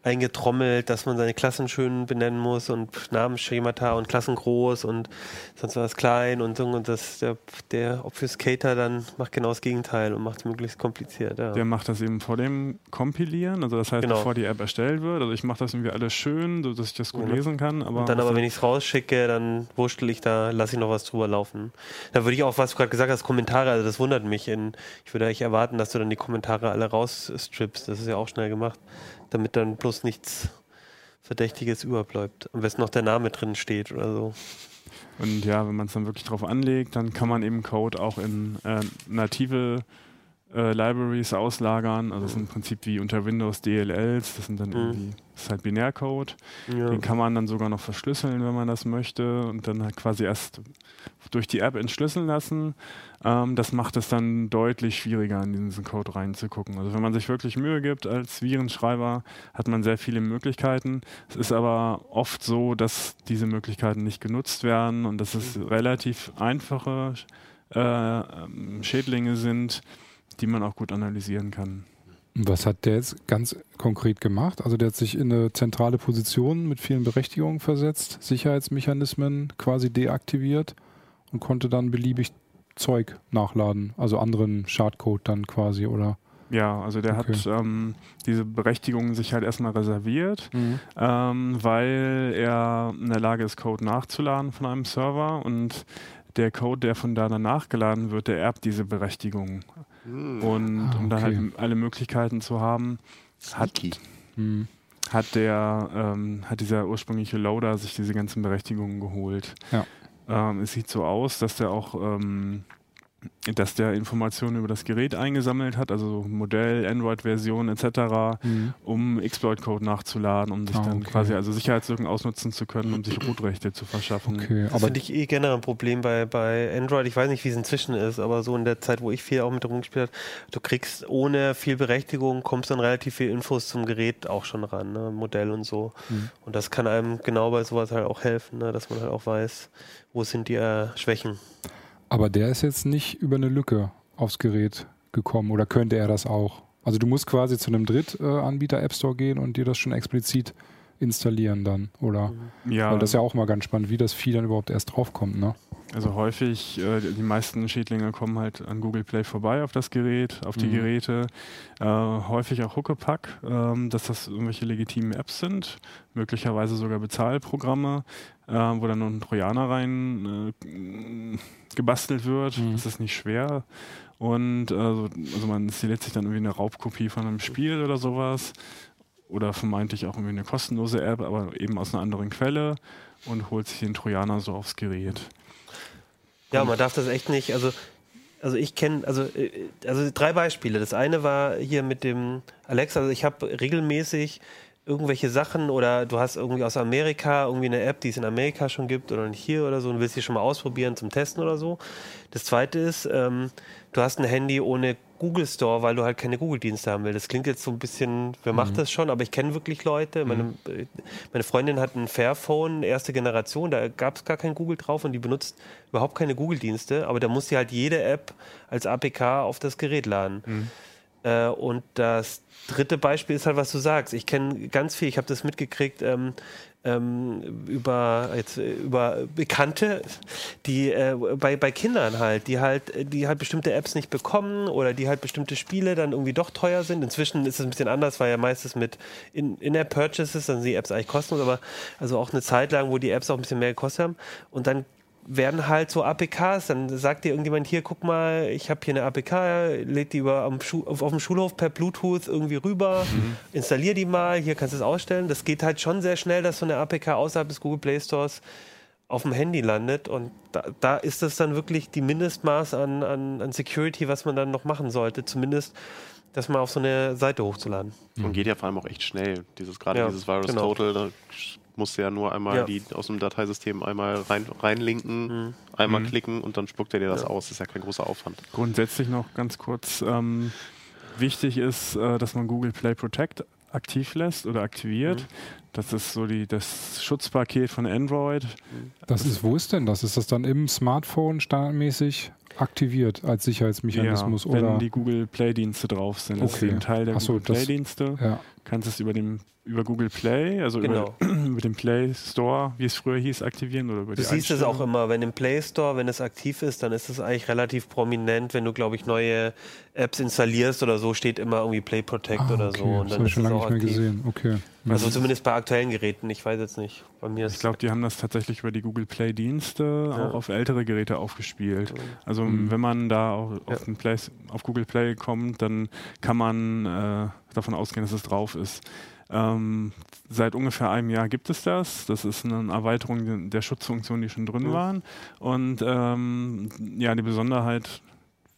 eingetrommelt, dass man seine Klassen schön benennen muss und Namensschemata und Klassen groß und sonst was klein und so und das der, der Obfuscator dann macht genau das Gegenteil und macht es möglichst kompliziert. Ja. Der macht das eben vor dem Kompilieren, also das heißt, Genau. bevor die App erstellt wird. Also ich mache das irgendwie alles schön, so dass ich das gut Mhm. lesen kann. Aber und dann aber, wenn ich es rausschicke, dann wurschtel ich da, lasse ich noch was drüber laufen. Da würde ich auch, was du gerade gesagt hast, Kommentare, also das wundert mich. In, ich würde eigentlich erwarten, dass du dann die Kommentare alle rausstrippst. Das ist ja auch schnell gemacht, damit dann bloß nichts Verdächtiges überbleibt. Am besten noch der Name drin steht oder so. Und ja, wenn man es dann wirklich drauf anlegt, dann kann man eben Code auch in äh, native äh, Libraries auslagern. Also das ist im Prinzip wie unter Windows DLLs. Das sind dann Mhm. irgendwie, das ist halt Binärcode. Ja. Den kann man dann sogar noch verschlüsseln, wenn man das möchte. Und dann halt quasi erst durch die App entschlüsseln lassen. Ähm, das macht es dann deutlich schwieriger, in diesen Code reinzugucken. Also wenn man sich wirklich Mühe gibt als Virenschreiber, hat man sehr viele Möglichkeiten. Es ist aber oft so, dass diese Möglichkeiten nicht genutzt werden und dass es relativ einfache äh, ähm, Schädlinge sind, die man auch gut analysieren kann. Was hat der jetzt ganz konkret gemacht? Also der hat sich in eine zentrale Position mit vielen Berechtigungen versetzt, Sicherheitsmechanismen quasi deaktiviert und konnte dann beliebig Zeug nachladen, also anderen Schadcode dann quasi, oder? Ja, also der Okay. hat ähm, diese Berechtigung sich halt erstmal reserviert, Mhm. ähm, weil er in der Lage ist, Code nachzuladen von einem Server und der Code, der von da dann nachgeladen wird, der erbt diese Berechtigung. Hm. Und Ah, um dann okay. halt alle Möglichkeiten zu haben, hat. Mhm. hat der ähm, hat dieser ursprüngliche Loader sich diese ganzen Berechtigungen geholt. Ja. Ähm, es sieht so aus, dass der auch ähm, dass der Informationen über das Gerät eingesammelt hat, also Modell, Android-Version etc., Mhm. um Exploit-Code nachzuladen, um sich Ah, dann okay. quasi also Sicherheitslücken ausnutzen zu können, um sich Root-Rechte zu verschaffen. Okay, Das aber finde ich eh generell ein Problem bei, bei Android. Ich weiß nicht, wie es inzwischen ist, aber so in der Zeit, wo ich viel auch mit rumgespielt habe, du kriegst ohne viel Berechtigung, kommst dann relativ viel Infos zum Gerät auch schon ran, ne? Modell und so. Mhm. Und das kann einem genau bei sowas halt auch helfen, ne? dass man halt auch weiß, wo sind die äh, Schwächen. Aber der ist jetzt nicht über eine Lücke aufs Gerät gekommen oder könnte er das auch? Also du musst quasi zu einem Drittanbieter App Store gehen und dir das schon explizit installieren dann, oder? Ja, Weil das ist ja auch mal ganz spannend, wie das Vieh dann überhaupt erst draufkommt, ne? Also häufig, äh, die meisten Schädlinge kommen halt an Google Play vorbei auf das Gerät, auf die Mhm. Geräte. Äh, häufig auch Huckepack, ähm, dass das irgendwelche legitimen Apps sind, möglicherweise sogar Bezahlprogramme, äh, wo dann noch ein Trojaner rein äh, gebastelt wird. Mhm. Das ist nicht schwer. Und äh, so- also man installiert sich dann irgendwie eine Raubkopie von einem Spiel oder sowas. Oder vermeintlich auch irgendwie eine kostenlose App, aber eben aus einer anderen Quelle und holt sich den Trojaner so aufs Gerät. Ja, man darf das echt nicht, also, also ich kenne, also, äh, also drei Beispiele. Das eine war hier mit dem Alexa, also ich habe regelmäßig irgendwelche Sachen oder du hast irgendwie aus Amerika irgendwie eine App, die es in Amerika schon gibt oder nicht hier oder so und willst die schon mal ausprobieren zum Testen oder so. Das zweite ist, ähm, du hast ein Handy ohne Google Store, weil du halt keine Google-Dienste haben willst. Das klingt jetzt so ein bisschen, wer macht das schon, aber ich kenne wirklich Leute. Meine, äh, meine Freundin hat ein Fairphone, erste Generation, da gab es gar kein Google drauf und die benutzt überhaupt keine Google-Dienste, aber da muss sie halt jede App als APK auf das Gerät laden. Äh, und das dritte Beispiel ist halt, was du sagst. Ich kenne ganz viel, ich habe das mitgekriegt ähm, ähm, über, jetzt, über Bekannte, die äh, bei, bei Kindern halt, die halt, die halt bestimmte Apps nicht bekommen oder die halt bestimmte Spiele dann irgendwie doch teuer sind. Inzwischen ist es ein bisschen anders, weil ja meistens mit in- In-App-Purchases, dann sind die Apps eigentlich kostenlos, aber also auch eine Zeit lang, wo die Apps auch ein bisschen mehr gekostet haben. Und dann werden halt so APKs, dann sagt dir irgendjemand hier, guck mal, ich habe hier eine APK, lädt die über am Schu auf, auf dem Schulhof per Bluetooth irgendwie rüber, installier die mal, hier kannst du es ausstellen. Das geht halt schon sehr schnell, dass so eine APK außerhalb des Google Play Stores auf dem Handy landet und da, da ist das dann wirklich die Mindestmaß an, an, an Security, was man dann noch machen sollte, zumindest das mal auf so eine Seite hochzuladen. Und geht ja vor allem auch echt schnell. Dieses gerade Ja, dieses Virus genau. Total, da musst du ja nur einmal Ja. die aus dem Dateisystem einmal rein, reinlinken, einmal klicken und dann spuckt er dir das aus. Das ist ja kein großer Aufwand. Grundsätzlich noch ganz kurz, ähm, wichtig ist, äh, dass man Google Play Protect aktiv lässt oder aktiviert. Mhm. Das ist so die, das Schutzpaket von Android. Das ist, wo ist denn das? Ist das dann im Smartphone standardmäßig aktiviert als Sicherheitsmechanismus? ja, oder? wenn die Google Play Dienste drauf sind. Das Okay. ist ein Teil der so, Google das- Play Dienste. ja. Kannst es über dem über Google Play, also Genau. über, <clears throat> über den Play Store, wie es früher hieß, aktivieren oder über Du die siehst es auch immer, wenn im Play Store, wenn es aktiv ist, dann ist es eigentlich relativ prominent, wenn du, glaube ich, neue Apps installierst oder so, steht immer irgendwie Play Protect Ah, oder okay. so. Und das dann habe ich ist schon es lange auch nicht mehr aktiv. gesehen. Okay. Also zumindest bei aktuellen Geräten, ich weiß jetzt nicht. Bei mir ist Ich glaube, die haben das tatsächlich über die Google Play Dienste auch auf ältere Geräte aufgespielt. Also Mhm. wenn man da auf, Ja. auf, den Play, auf Google Play kommt, dann kann man äh, davon ausgehen, dass es drauf ist. Ähm, seit ungefähr einem Jahr gibt es das. Das ist eine Erweiterung der Schutzfunktionen, die schon drin Mhm. waren. Und ähm, ja, die Besonderheit,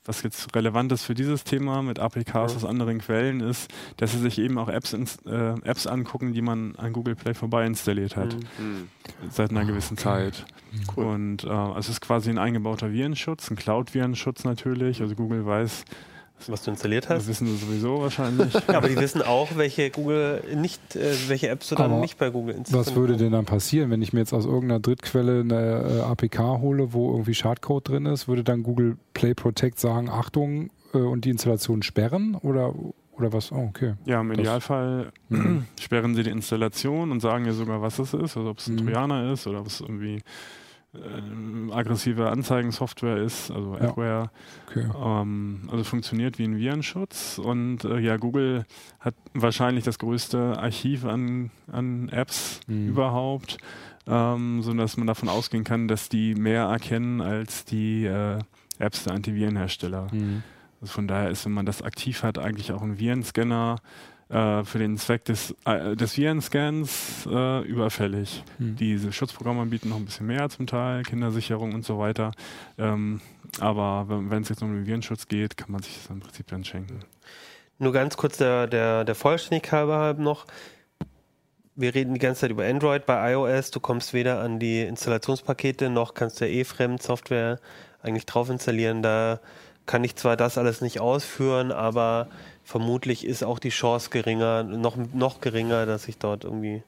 was jetzt relevant ist für dieses Thema mit APKs Mhm. aus anderen Quellen, ist, dass sie sich eben auch Apps, ins, äh, Apps angucken, die man an Google Play vorbei installiert hat Mhm. Hm. seit einer gewissen okay. Zeit. Cool. Und äh, also es ist quasi ein eingebauter Virenschutz, ein Cloud-Virenschutz natürlich. Also Google weiß, was du installiert das hast. wissen sie sowieso wahrscheinlich. <laughs> Ja, aber die wissen auch, welche Google nicht, äh, welche Apps du dann Aber nicht bei Google installiert Was würde denn dann passieren, wenn ich mir jetzt aus irgendeiner Drittquelle eine äh, APK hole, wo irgendwie Schadcode drin ist? Würde dann Google Play Protect sagen, Achtung, äh, und die Installation sperren? Oder, oder was? Oh, okay. ja, im Das- Idealfall Mhm. <clears throat> sperren sie die Installation und sagen ja sogar, was es ist, also ob es ein Mhm. Trojaner ist oder ob es irgendwie äh, aggressive Anzeigensoftware ist, also Ja. Adware. Okay. Ähm, also funktioniert wie ein Virenschutz und äh, ja, Google hat wahrscheinlich das größte Archiv an, an Apps Mhm. überhaupt, ähm, sodass man davon ausgehen kann, dass die mehr erkennen als die äh, Apps der Antivirenhersteller. Mhm. Also von daher ist, wenn man das aktiv hat, eigentlich auch ein Virenscanner äh, für den Zweck des, äh, des Virenscans äh, überfällig. Mhm. Diese Schutzprogramme bieten noch ein bisschen mehr zum Teil, Kindersicherung und so weiter. Ähm, aber wenn es jetzt um den Virenschutz geht, kann man sich das im Prinzip dann schenken. Nur ganz kurz der, der, der Vollständigkeit halber noch. Wir reden die ganze Zeit über Android. Bei iOS, du kommst weder an die Installationspakete, noch kannst du eh Fremdsoftware eigentlich drauf installieren. Da kann ich zwar das alles nicht ausführen, aber vermutlich ist auch die Chance geringer, noch, noch geringer, dass ich dort irgendwie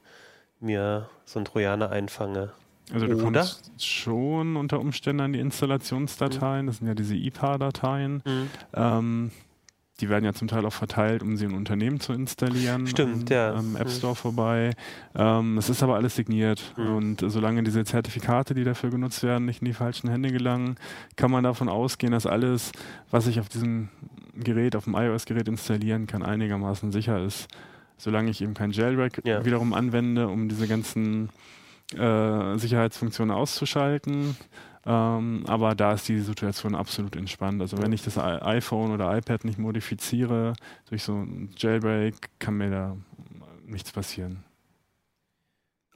mir so einen Trojaner einfange. Also du Oder? kommst schon unter Umständen an die Installationsdateien, das sind ja diese IPA-Dateien. Ähm, die werden ja zum Teil auch verteilt, um sie in Unternehmen zu installieren. Stimmt, am, ja. Am App Mhm. Store vorbei. Ähm, es ist aber alles signiert. Mhm. Und solange diese Zertifikate, die dafür genutzt werden, nicht in die falschen Hände gelangen, kann man davon ausgehen, dass alles, was ich auf diesem Gerät, auf dem iOS-Gerät installieren kann, einigermaßen sicher ist. Solange ich eben kein Jailbreak Ja. wiederum anwende, um diese ganzen äh, Sicherheitsfunktionen auszuschalten. Ähm, aber da ist die Situation absolut entspannt. Also wenn ich das iPhone oder iPad nicht modifiziere durch so ein Jailbreak, kann mir da nichts passieren.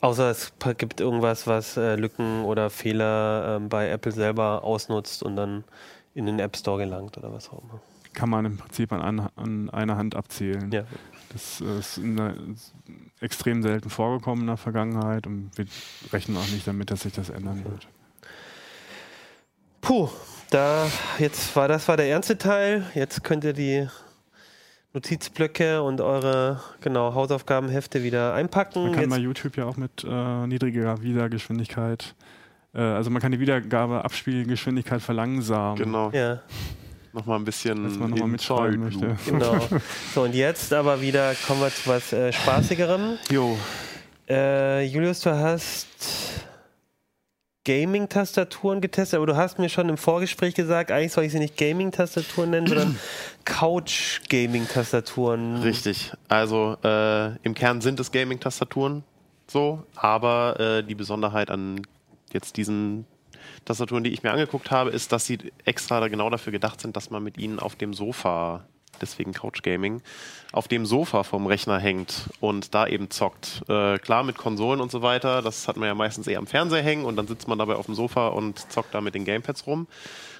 Außer es gibt irgendwas, was äh, Lücken oder Fehler ähm, bei Apple selber ausnutzt und dann in den App Store gelangt oder was auch immer. Kann man im Prinzip an, an, an einer Hand abzählen. Ja. Das äh, ist in der, ist extrem selten vorgekommen in der Vergangenheit und wir rechnen auch nicht damit, dass sich das ändern wird. Puh, da jetzt war das war der ernste Teil. Jetzt könnt ihr die Notizblöcke und eure genau Hausaufgabenhefte wieder einpacken. Man kann Jetzt, bei YouTube ja auch mit äh, niedriger Wiedergeschwindigkeit, äh, also man kann die Wiedergabe-Abspielgeschwindigkeit verlangsamen. Genau. ja, Nochmal ein bisschen. Dass man mitschreiben Zeitlupe. möchte. genau. <laughs> so und jetzt aber wieder kommen wir zu was äh, spaßigerem. Jo, Äh, Julius, du hast Gaming-Tastaturen getestet, aber du hast mir schon im Vorgespräch gesagt, eigentlich soll ich sie nicht Gaming-Tastaturen nennen, sondern <clears throat> Couch-Gaming-Tastaturen. richtig. Also äh, im Kern sind es Gaming-Tastaturen so, aber äh, die Besonderheit an jetzt diesen Tastaturen, die ich mir angeguckt habe, ist, dass sie extra da genau dafür gedacht sind, dass man mit ihnen auf dem Sofa, deswegen Couch Gaming, auf dem Sofa vom Rechner hängt und da eben zockt. Äh, klar, mit Konsolen und so weiter, das hat man ja meistens eher am Fernseher hängen und dann sitzt man dabei auf dem Sofa und zockt da mit den Gamepads rum.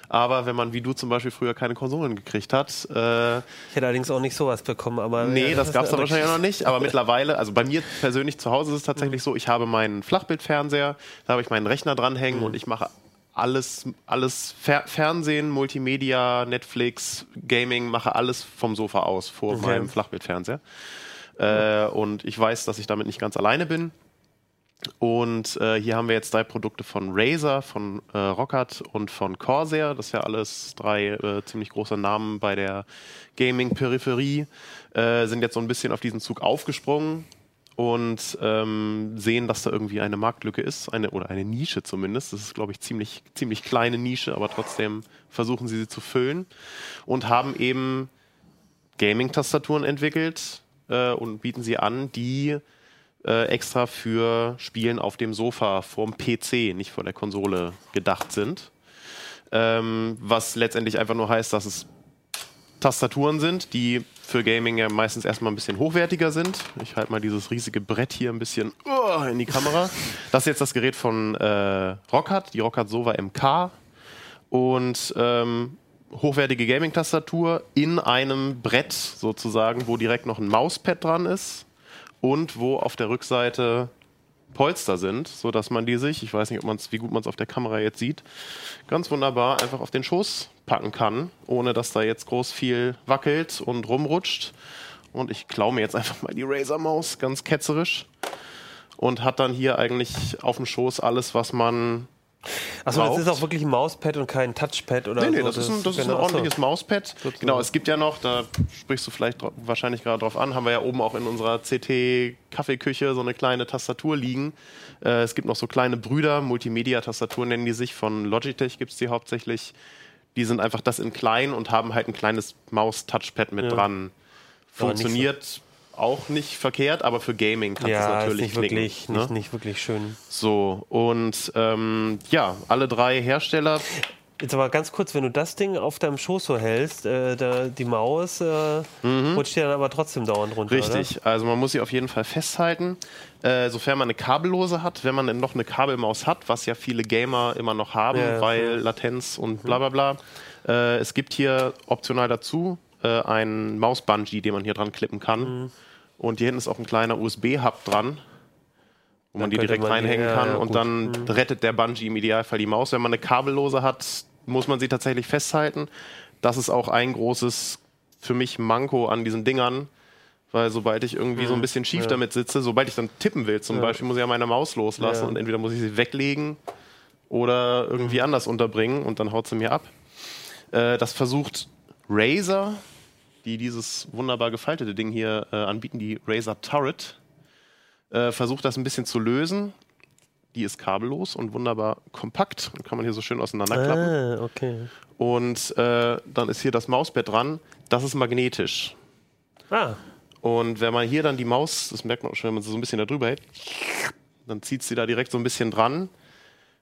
Aber wenn man wie du zum Beispiel früher keine Konsolen gekriegt hat, äh, Ich hätte allerdings auch nicht sowas bekommen, aber. Nee, ja, das ist gab es dann <laughs> wahrscheinlich noch nicht. Aber mittlerweile, also bei mir persönlich zu Hause ist es tatsächlich so, ich habe meinen Flachbildfernseher, da habe ich meinen Rechner dranhängen und ich mache alles, alles Fer Fernsehen, Multimedia, Netflix, Gaming, mache alles vom Sofa aus vor Okay. meinem Flachbildfernseher. Äh, und ich weiß, dass ich damit nicht ganz alleine bin. Und äh, hier haben wir jetzt drei Produkte von Razer, von äh, Rockat und von Corsair. Das sind ja alles drei äh, ziemlich große Namen bei der Gaming-Peripherie. Äh, sind jetzt so ein bisschen auf diesen Zug aufgesprungen und ähm, sehen, dass da irgendwie eine Marktlücke ist, eine oder eine Nische zumindest. Das ist, glaube ich, ziemlich ziemlich kleine Nische, aber trotzdem versuchen sie sie zu füllen und haben eben Gaming-Tastaturen entwickelt äh, und bieten sie an, die äh, extra für Spielen auf dem Sofa vorm PC, nicht vor der Konsole gedacht sind. Ähm, was letztendlich einfach nur heißt, dass es Tastaturen sind, die für Gaming ja meistens erstmal ein bisschen hochwertiger sind. Ich halte mal dieses riesige Brett hier ein bisschen uh, in die Kamera. Das ist jetzt das Gerät von äh, Rockat, die Rockat Sova MK. Und ähm, hochwertige Gaming-Tastatur in einem Brett sozusagen, wo direkt noch ein Mauspad dran ist und wo auf der Rückseite Polster sind, sodass man die sich, ich weiß nicht, ob man's, wie gut man es auf der Kamera jetzt sieht, ganz wunderbar einfach auf den Schoß packen kann, ohne dass da jetzt groß viel wackelt und rumrutscht. Und ich klaue mir jetzt einfach mal die Razer-Maus, ganz ketzerisch. Und hat dann hier eigentlich auf dem Schoß alles, was man Achso, das ist auch wirklich ein Mauspad und kein Touchpad oder Nee, nee, so. das ist ein, das ist ein genau, achso. ordentliches Mauspad. Genau, es gibt ja noch, da sprichst du vielleicht wahrscheinlich gerade drauf an, haben wir ja oben auch in unserer CT-Kaffeeküche so eine kleine Tastatur liegen. Äh, es gibt noch so kleine Brüder, Multimedia-Tastaturen nennen die sich, von Logitech gibt es die hauptsächlich. Die sind einfach das in klein und haben halt ein kleines Maus-Touchpad mit Ja. dran. Funktioniert auch nicht verkehrt, aber für Gaming kann es Ja, ist natürlich nicht knicken, wirklich, ne? nicht, nicht wirklich schön. So, und ähm, ja, alle drei Hersteller Jetzt aber ganz kurz, wenn du das Ding auf deinem Schoß so hältst, äh, da, die Maus äh, rutscht dir dann aber trotzdem dauernd runter. Mhm. Richtig, also man muss sie auf jeden Fall festhalten, äh, sofern man eine kabellose hat. Wenn man denn noch eine Kabelmaus hat, was ja viele Gamer immer noch haben, Ja, weil ja. Latenz und bla bla bla. Äh, es gibt hier optional dazu äh, einen Maus-Bungee, den man hier dran klippen kann. Mhm. Und hier hinten ist auch ein kleiner USB-Hub dran, wo man die direkt man reinhängen ja, kann. ja, und gut. dann rettet der Bungee im Idealfall die Maus. Wenn man eine kabellose hat, muss man sie tatsächlich festhalten. Das ist auch ein großes für mich Manko an diesen Dingern, weil sobald ich irgendwie so ein bisschen schief damit sitze, sobald ich dann tippen will zum Beispiel, muss ich ja meine Maus loslassen Ja. und entweder muss ich sie weglegen oder irgendwie anders unterbringen und dann haut sie mir ab. Äh, das versucht Razer, die dieses wunderbar gefaltete Ding hier äh, anbieten, die Razer Turret, äh, versucht das ein bisschen zu lösen. Die ist kabellos und wunderbar kompakt und kann man hier so schön auseinanderklappen. Ah, okay. Und äh, dann ist hier das Mauspad dran. Das ist magnetisch. Ah, Und wenn man hier dann die Maus, das merkt man auch schon, wenn man sie so ein bisschen da drüber hält, dann zieht sie da direkt so ein bisschen dran.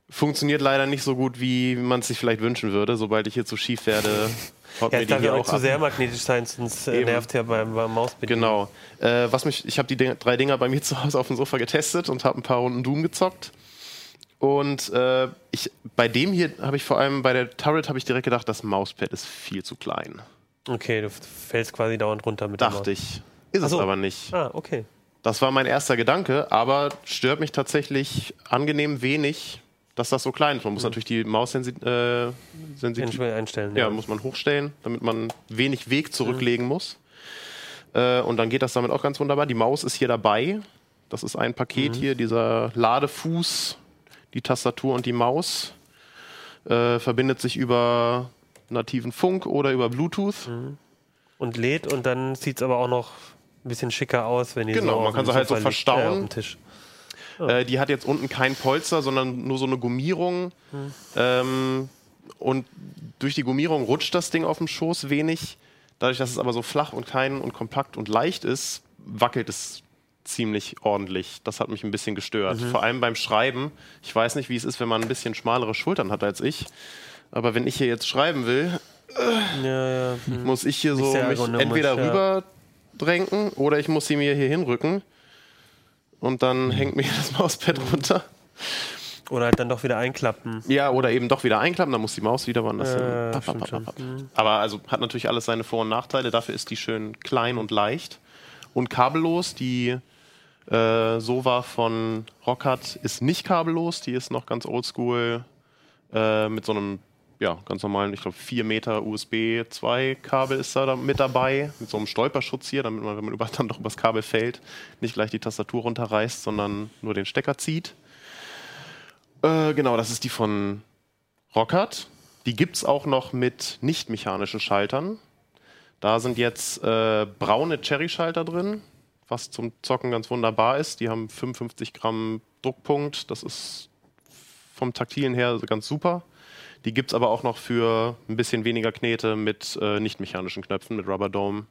Funktioniert leider nicht so gut, wie man es sich vielleicht wünschen würde. Sobald ich hier zu schief werde, <laughs> haut ja, mir die darf ja hier auch zu ab. sehr magnetisch sein, sonst äh, Eben. nervt ja beim, beim Mausbedienen. Genau. Äh, was mich, ich habe die Ding- drei Dinger bei mir <laughs> zu Hause auf dem Sofa getestet und habe ein paar Runden Doom gezockt. Und äh, ich, bei dem hier habe ich vor allem bei der Turret habe ich direkt gedacht, das Mauspad ist viel zu klein. Okay, du fällst quasi dauernd runter mit Dachte ich. Ist Ach es so. aber nicht. Ah, okay. Das war mein erster Gedanke, aber stört mich tatsächlich angenehm wenig, dass das so klein ist. Man muss natürlich die Maus sensi äh, sensitiv einstellen. ja, muss man hochstellen, damit man wenig Weg zurücklegen muss. Äh, und dann geht das damit auch ganz wunderbar. Die Maus ist hier dabei. Das ist ein Paket hier, dieser Ladefuß, die Tastatur und die Maus. Äh, verbindet sich über nativen Funk oder über Bluetooth. Und lädt und dann sieht es aber auch noch ein bisschen schicker aus, wenn die Genau, so man kann sie halt so liegt, verstauen. äh, Tisch. Äh, die hat jetzt unten kein Polster, sondern nur so eine Gummierung. Ähm, und durch die Gummierung rutscht das Ding auf dem Schoß wenig. Dadurch, dass es aber so flach und klein und kompakt und leicht ist, wackelt es ziemlich ordentlich. Das hat mich ein bisschen gestört. Vor allem beim Schreiben. Ich weiß nicht, wie es ist, wenn man ein bisschen schmalere Schultern hat als ich. Aber wenn ich hier jetzt schreiben will, Ja, ja. hm. muss ich hier so sehr mich entweder ja. rüber drängen oder ich muss sie mir hier hinrücken. Und dann hängt mir das Mauspad runter. Oder halt dann doch wieder einklappen. Ja, oder eben doch wieder einklappen, dann muss die Maus wieder woanders hin. Papp, schon. papp, papp. Aber also hat natürlich alles seine Vor- und Nachteile. Dafür ist die schön klein und leicht. Und kabellos, die äh, Sova von Rockhart ist nicht kabellos, die ist noch ganz oldschool äh, mit so einem ja, ganz normalen, ich glaube 4 Meter USB 2 Kabel ist da, mit dabei, mit so einem Stolperschutz hier, damit man, wenn man <laughs> über, dann doch übers Kabel fällt, nicht gleich die Tastatur runterreißt, sondern nur den Stecker zieht. Äh, genau, das ist die von Rockhart. Die gibt es auch noch mit nicht mechanischen Schaltern. Da sind jetzt äh, braune Cherry-Schalter drin, was zum Zocken ganz wunderbar ist. Die haben 55 Gramm Druckpunkt. Das ist vom Taktilen her ganz super. Die gibt es aber auch noch für ein bisschen weniger Knete mit äh, nicht mechanischen Knöpfen, mit Rubber Dome.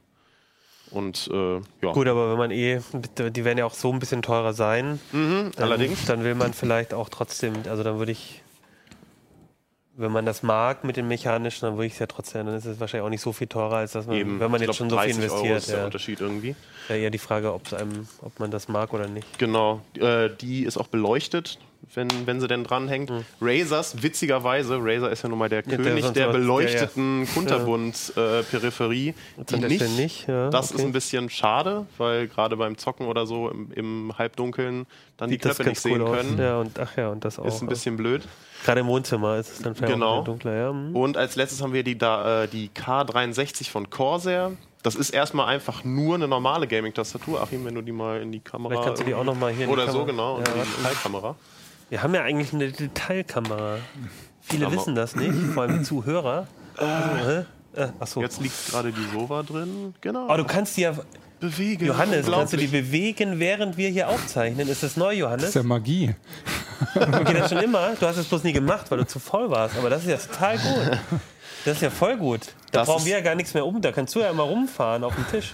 Und äh, ja, Gut, aber wenn man eh, die werden ja auch so ein bisschen teurer sein. Mhm, Dann, allerdings. Dann will man vielleicht auch trotzdem, also dann würde ich, wenn man das mag mit den mechanischen, dann würde ich es ja trotzdem, dann ist es wahrscheinlich auch nicht so viel teurer, als dass man, Eben, wenn man ich jetzt glaub, schon so viel 30 Euro investiert. ist der Ja. Unterschied irgendwie. ja eher die Frage, ob's einem, ob man das mag oder nicht. Genau, äh, die ist auch beleuchtet, wenn, wenn sie denn dranhängt. Razers, witzigerweise, Razer ist ja nun mal der der König der was- beleuchteten Kunterbund-Peripherie. Jetzt an der Stelle nicht. Ja, Das okay. ist ein bisschen schade, weil gerade beim Zocken oder so im, im Halbdunkeln dann die das Knöpfe nicht cool sehen aus. können. Ja, und ach ja, und das auch. Ist ein bisschen blöd. Gerade im Wohnzimmer ist es dann vielleicht Genau. dunkler. Ja. hm. Und als letztes haben wir die, da, äh, die K63 von Corsair. Das ist erstmal einfach nur eine normale Gaming-Tastatur. Achim, wenn du die mal in die Kamera. Vielleicht kannst du die auch noch mal hier in die Oder so, genau, Ja, unter die warte. Wir haben ja eigentlich eine Detailkamera. Viele Aber- wissen das nicht, vor allem die Zuhörer. Also, hä? Äh, achso. Jetzt liegt gerade die Sova drin. Genau. Aber du kannst die ja, bewegen. Johannes, kannst du die bewegen, während wir hier aufzeichnen? Ist das neu, Das Johannes? ist ja Magie. Geht das schon immer? Du hast es bloß nie gemacht, weil du zu voll warst. Aber das ist ja total gut. Das ist ja voll gut. Da Das brauchen wir ja gar nichts mehr um. Da kannst du ja immer rumfahren auf dem Tisch.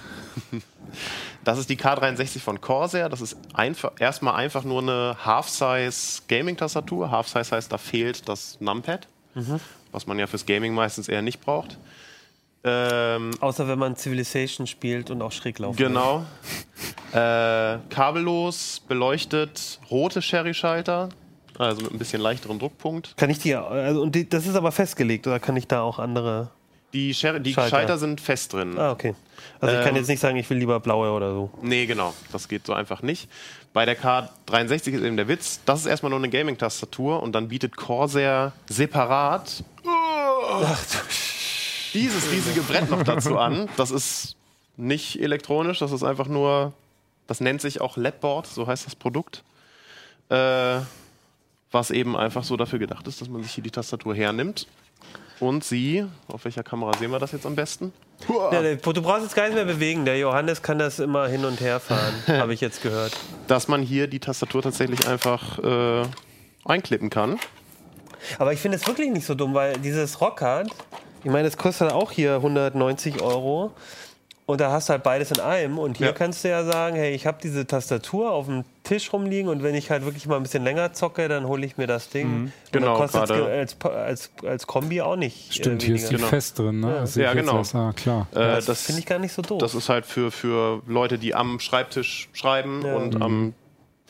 Das ist die K63 von Corsair. Das ist einfach, erstmal einfach nur eine Half-Size Gaming-Tastatur. Half-Size heißt, da fehlt das Numpad, was man ja fürs Gaming meistens eher nicht braucht. Ähm, Außer wenn man Civilization spielt und auch schräg laufen. genau. <laughs> Äh, kabellos, beleuchtet, rote Sherry-Schalter, also mit ein bisschen leichterem Druckpunkt. Kann ich die, also, und die, das ist aber festgelegt, oder kann ich da auch andere? Die, Sherry, die Schalter. Schalter. sind fest drin. Ah, okay. Also ich kann Ähm, jetzt nicht sagen, ich will lieber blaue oder so. Nee, genau. Das geht so einfach nicht. Bei der K63 ist eben der Witz, das ist erstmal nur eine Gaming-Tastatur und dann bietet Corsair separat <laughs> dieses riesige Brett noch dazu an. Das ist nicht elektronisch, das ist einfach nur, das nennt sich auch Labboard, so heißt das Produkt. Äh, was eben einfach so dafür gedacht ist, dass man sich hier die Tastatur hernimmt und sie, auf welcher Kamera sehen wir das jetzt am besten? Ja, der, du brauchst jetzt gar nicht mehr bewegen. Der Johannes kann das immer hin und her fahren, <laughs> habe ich jetzt gehört. Dass man hier die Tastatur tatsächlich einfach äh, einklippen kann. Aber ich finde es wirklich nicht so dumm, weil dieses Rockhard, ich meine, das kostet auch hier 190 Euro. Und da hast du halt beides in einem. Und hier Ja. kannst du ja sagen, hey, ich habe diese Tastatur auf dem Tisch rumliegen und wenn ich halt wirklich mal ein bisschen länger zocke, dann hole ich mir das Ding. Und Genau, dann kostet es als, als, als Kombi auch nicht. Stimmt, äh, hier ist die. Genau. fest drin. Ne? Ja, jetzt genau. erst. Ah, klar. Äh, das das finde ich gar nicht so doof. das ist halt für, für Leute, die am Schreibtisch schreiben Ja. und am,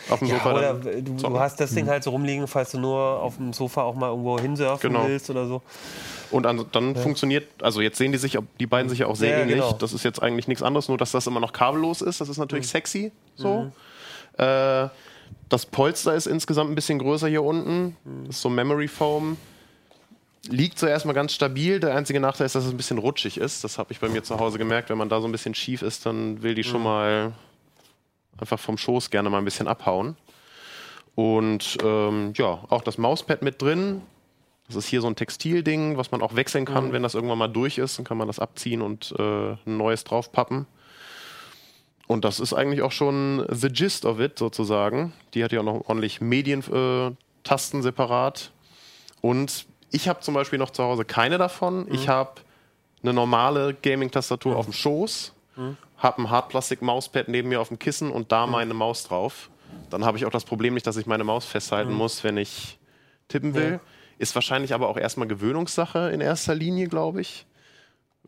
auf dem ja, Sofa oder dann du, du hast das Ding halt so rumliegen, falls du nur auf dem Sofa auch mal irgendwo hinsurfen Genau. willst oder so. Und an, dann funktioniert, also jetzt sehen die sich, die beiden sich ja auch sehr Ja, ähnlich. genau. Das ist jetzt eigentlich nichts anderes, nur dass das immer noch kabellos ist. Das ist natürlich Mhm. sexy so. Äh, das Polster ist insgesamt ein bisschen größer hier unten. Mhm. Das ist so Memory Foam. Liegt zuerst mal ganz stabil. Der einzige Nachteil ist, dass es ein bisschen rutschig ist. Das habe ich bei mir zu Hause gemerkt. Wenn man da so ein bisschen schief ist, dann will die Mhm. schon mal einfach vom Schoß gerne mal ein bisschen abhauen. Und ähm, ja, auch das Mauspad mit drin. Das ist hier so ein Textilding, was man auch wechseln kann, wenn das irgendwann mal durch ist. Dann kann man das abziehen und äh, ein neues draufpappen. Und das ist eigentlich auch schon the gist of it sozusagen. Die hat ja auch noch ordentlich Medientasten äh, separat. Und ich habe zum Beispiel noch zu Hause keine davon. Ich habe eine normale Gaming-Tastatur auf dem Schoß, habe ein Hartplastik-Mauspad neben mir auf dem Kissen und da meine Maus drauf. Dann habe ich auch das Problem nicht, dass ich meine Maus festhalten muss, wenn ich tippen will. Ist wahrscheinlich aber auch erstmal Gewöhnungssache in erster Linie, glaube ich.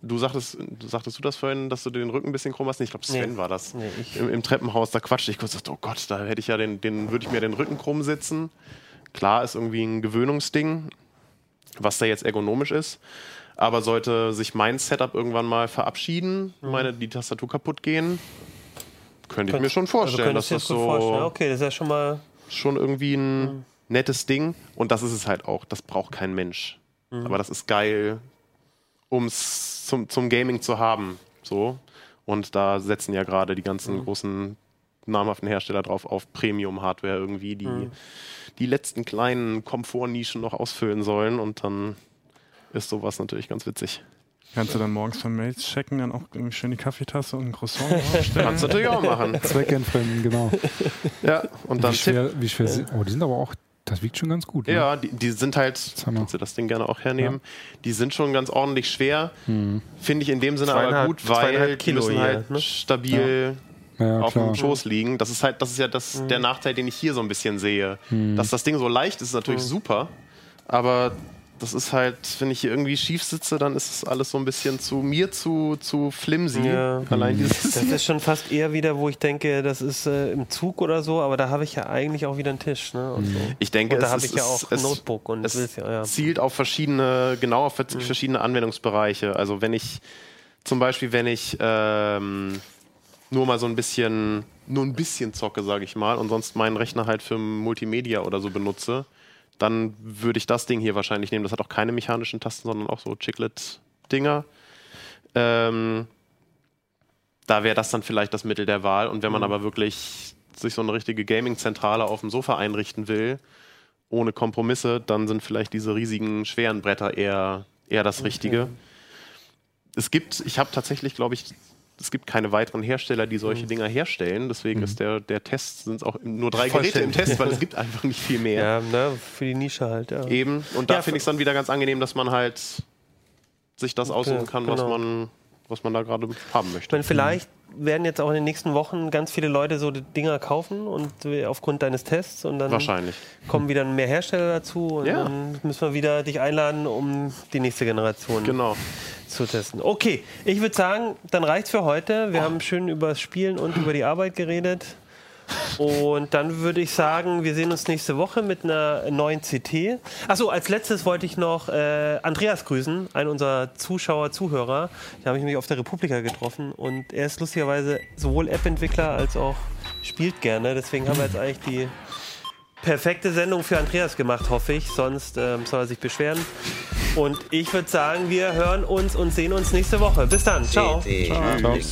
Du sagtest, du sagtest du das vorhin, dass du den Rücken ein bisschen krumm hast? Nee, ich glaube, Sven Nee. war das. Nee, ich- Im, Im Treppenhaus, da quatschte ich kurz, dachte, oh Gott, da hätte ich ja den, den würde ich mir den Rücken krumm sitzen. Klar, ist irgendwie ein Gewöhnungsding, was da jetzt ergonomisch ist. Aber sollte sich mein Setup irgendwann mal verabschieden, Mhm. meine die Tastatur kaputt gehen, könnte ich mir schon vorstellen, dass könntest das gut vorstellen. so Okay, das ist ja schon mal. schon irgendwie ein Mhm. Nettes Ding. Und das ist es halt auch. Das braucht kein Mensch. Mhm. Aber das ist geil, um es zum, zum Gaming zu haben. So. Und da setzen ja gerade die ganzen Mhm. großen namhaften Hersteller drauf auf Premium-Hardware irgendwie, die Mhm. die letzten kleinen Komfortnischen noch ausfüllen sollen. Und dann ist sowas natürlich ganz witzig. Kannst du dann morgens von Mails checken, dann auch irgendwie schön die Kaffeetasse und ein Croissant <laughs> draufstellen? Kannst du natürlich auch machen. Zweckentfremden, genau. Ja, und dann Wie schwer, wie schwer sie- Oh, die sind aber auch, das wiegt schon ganz gut. Ne? Ja, die, die sind halt, kannst du das Ding gerne auch hernehmen, die sind schon ganz ordentlich schwer. Finde ich in dem Sinne aber gut, weil die müssen hier, halt ne? stabil ja, auf klar. dem Schoß liegen. Das ist halt, das ist ja das, der Nachteil, den ich hier so ein bisschen sehe. Dass das Ding so leicht ist, ist natürlich super, aber das ist halt, wenn ich hier irgendwie schief sitze, dann ist es alles so ein bisschen zu mir zu, zu flimsy. Ja. Allein dieses Das ist schon fast eher wieder, wo ich denke, das ist äh, im Zug oder so, aber da habe ich ja eigentlich auch wieder einen Tisch. Ne? Und so. Ich denke, Und da habe ich ja auch ein Notebook und es ja, ja. zielt auf verschiedene, genau auf Mhm. verschiedene Anwendungsbereiche. Also wenn ich zum Beispiel, wenn ich ähm, nur mal so ein bisschen, nur ein bisschen zocke, sage ich mal, und sonst meinen Rechner halt für Multimedia oder so benutze, dann würde ich das Ding hier wahrscheinlich nehmen. Das hat auch keine mechanischen Tasten, sondern auch so Chiclet-Dinger. Ähm, da wäre das dann vielleicht das Mittel der Wahl. Und wenn man aber wirklich sich so eine richtige Gaming-Zentrale auf dem Sofa einrichten will, ohne Kompromisse, dann sind vielleicht diese riesigen, schweren Bretter eher, eher das Richtige. Es gibt, ich habe tatsächlich, glaube ich, es gibt keine weiteren Hersteller, die solche Dinger herstellen. Deswegen ist der, der Test, sind es auch nur drei Geräte im. Test, weil es gibt einfach nicht viel mehr. <laughs> Ja, ne, für die Nische halt, ja. Eben. Und da Ja, finde ich es dann wieder ganz angenehm, dass man halt sich das aussuchen kann, was, genau. man, was man da gerade haben möchte. meine, vielleicht werden jetzt auch in den nächsten Wochen ganz viele Leute so die Dinger kaufen und aufgrund deines Tests und dann Wahrscheinlich. kommen wieder mehr Hersteller dazu und Ja. dann müssen wir wieder dich einladen, um die nächste Generation Genau. zu testen. Okay, ich würde sagen, dann reicht's für heute. Wir haben schön über das Spielen und über die Arbeit geredet. Und dann würde ich sagen, wir sehen uns nächste Woche mit einer neuen CT. Achso, als letztes wollte ich noch äh, Andreas grüßen, einen unserer Zuschauer, Zuhörer. Da habe ich mich auf der Republika getroffen und er ist lustigerweise sowohl App-Entwickler als auch spielt gerne. Deswegen haben wir jetzt eigentlich die perfekte Sendung für Andreas gemacht, hoffe ich. Sonst ähm, soll er sich beschweren. Und ich würde sagen, wir hören uns und sehen uns nächste Woche. Bis dann. Ciao. Ciao. Uplink.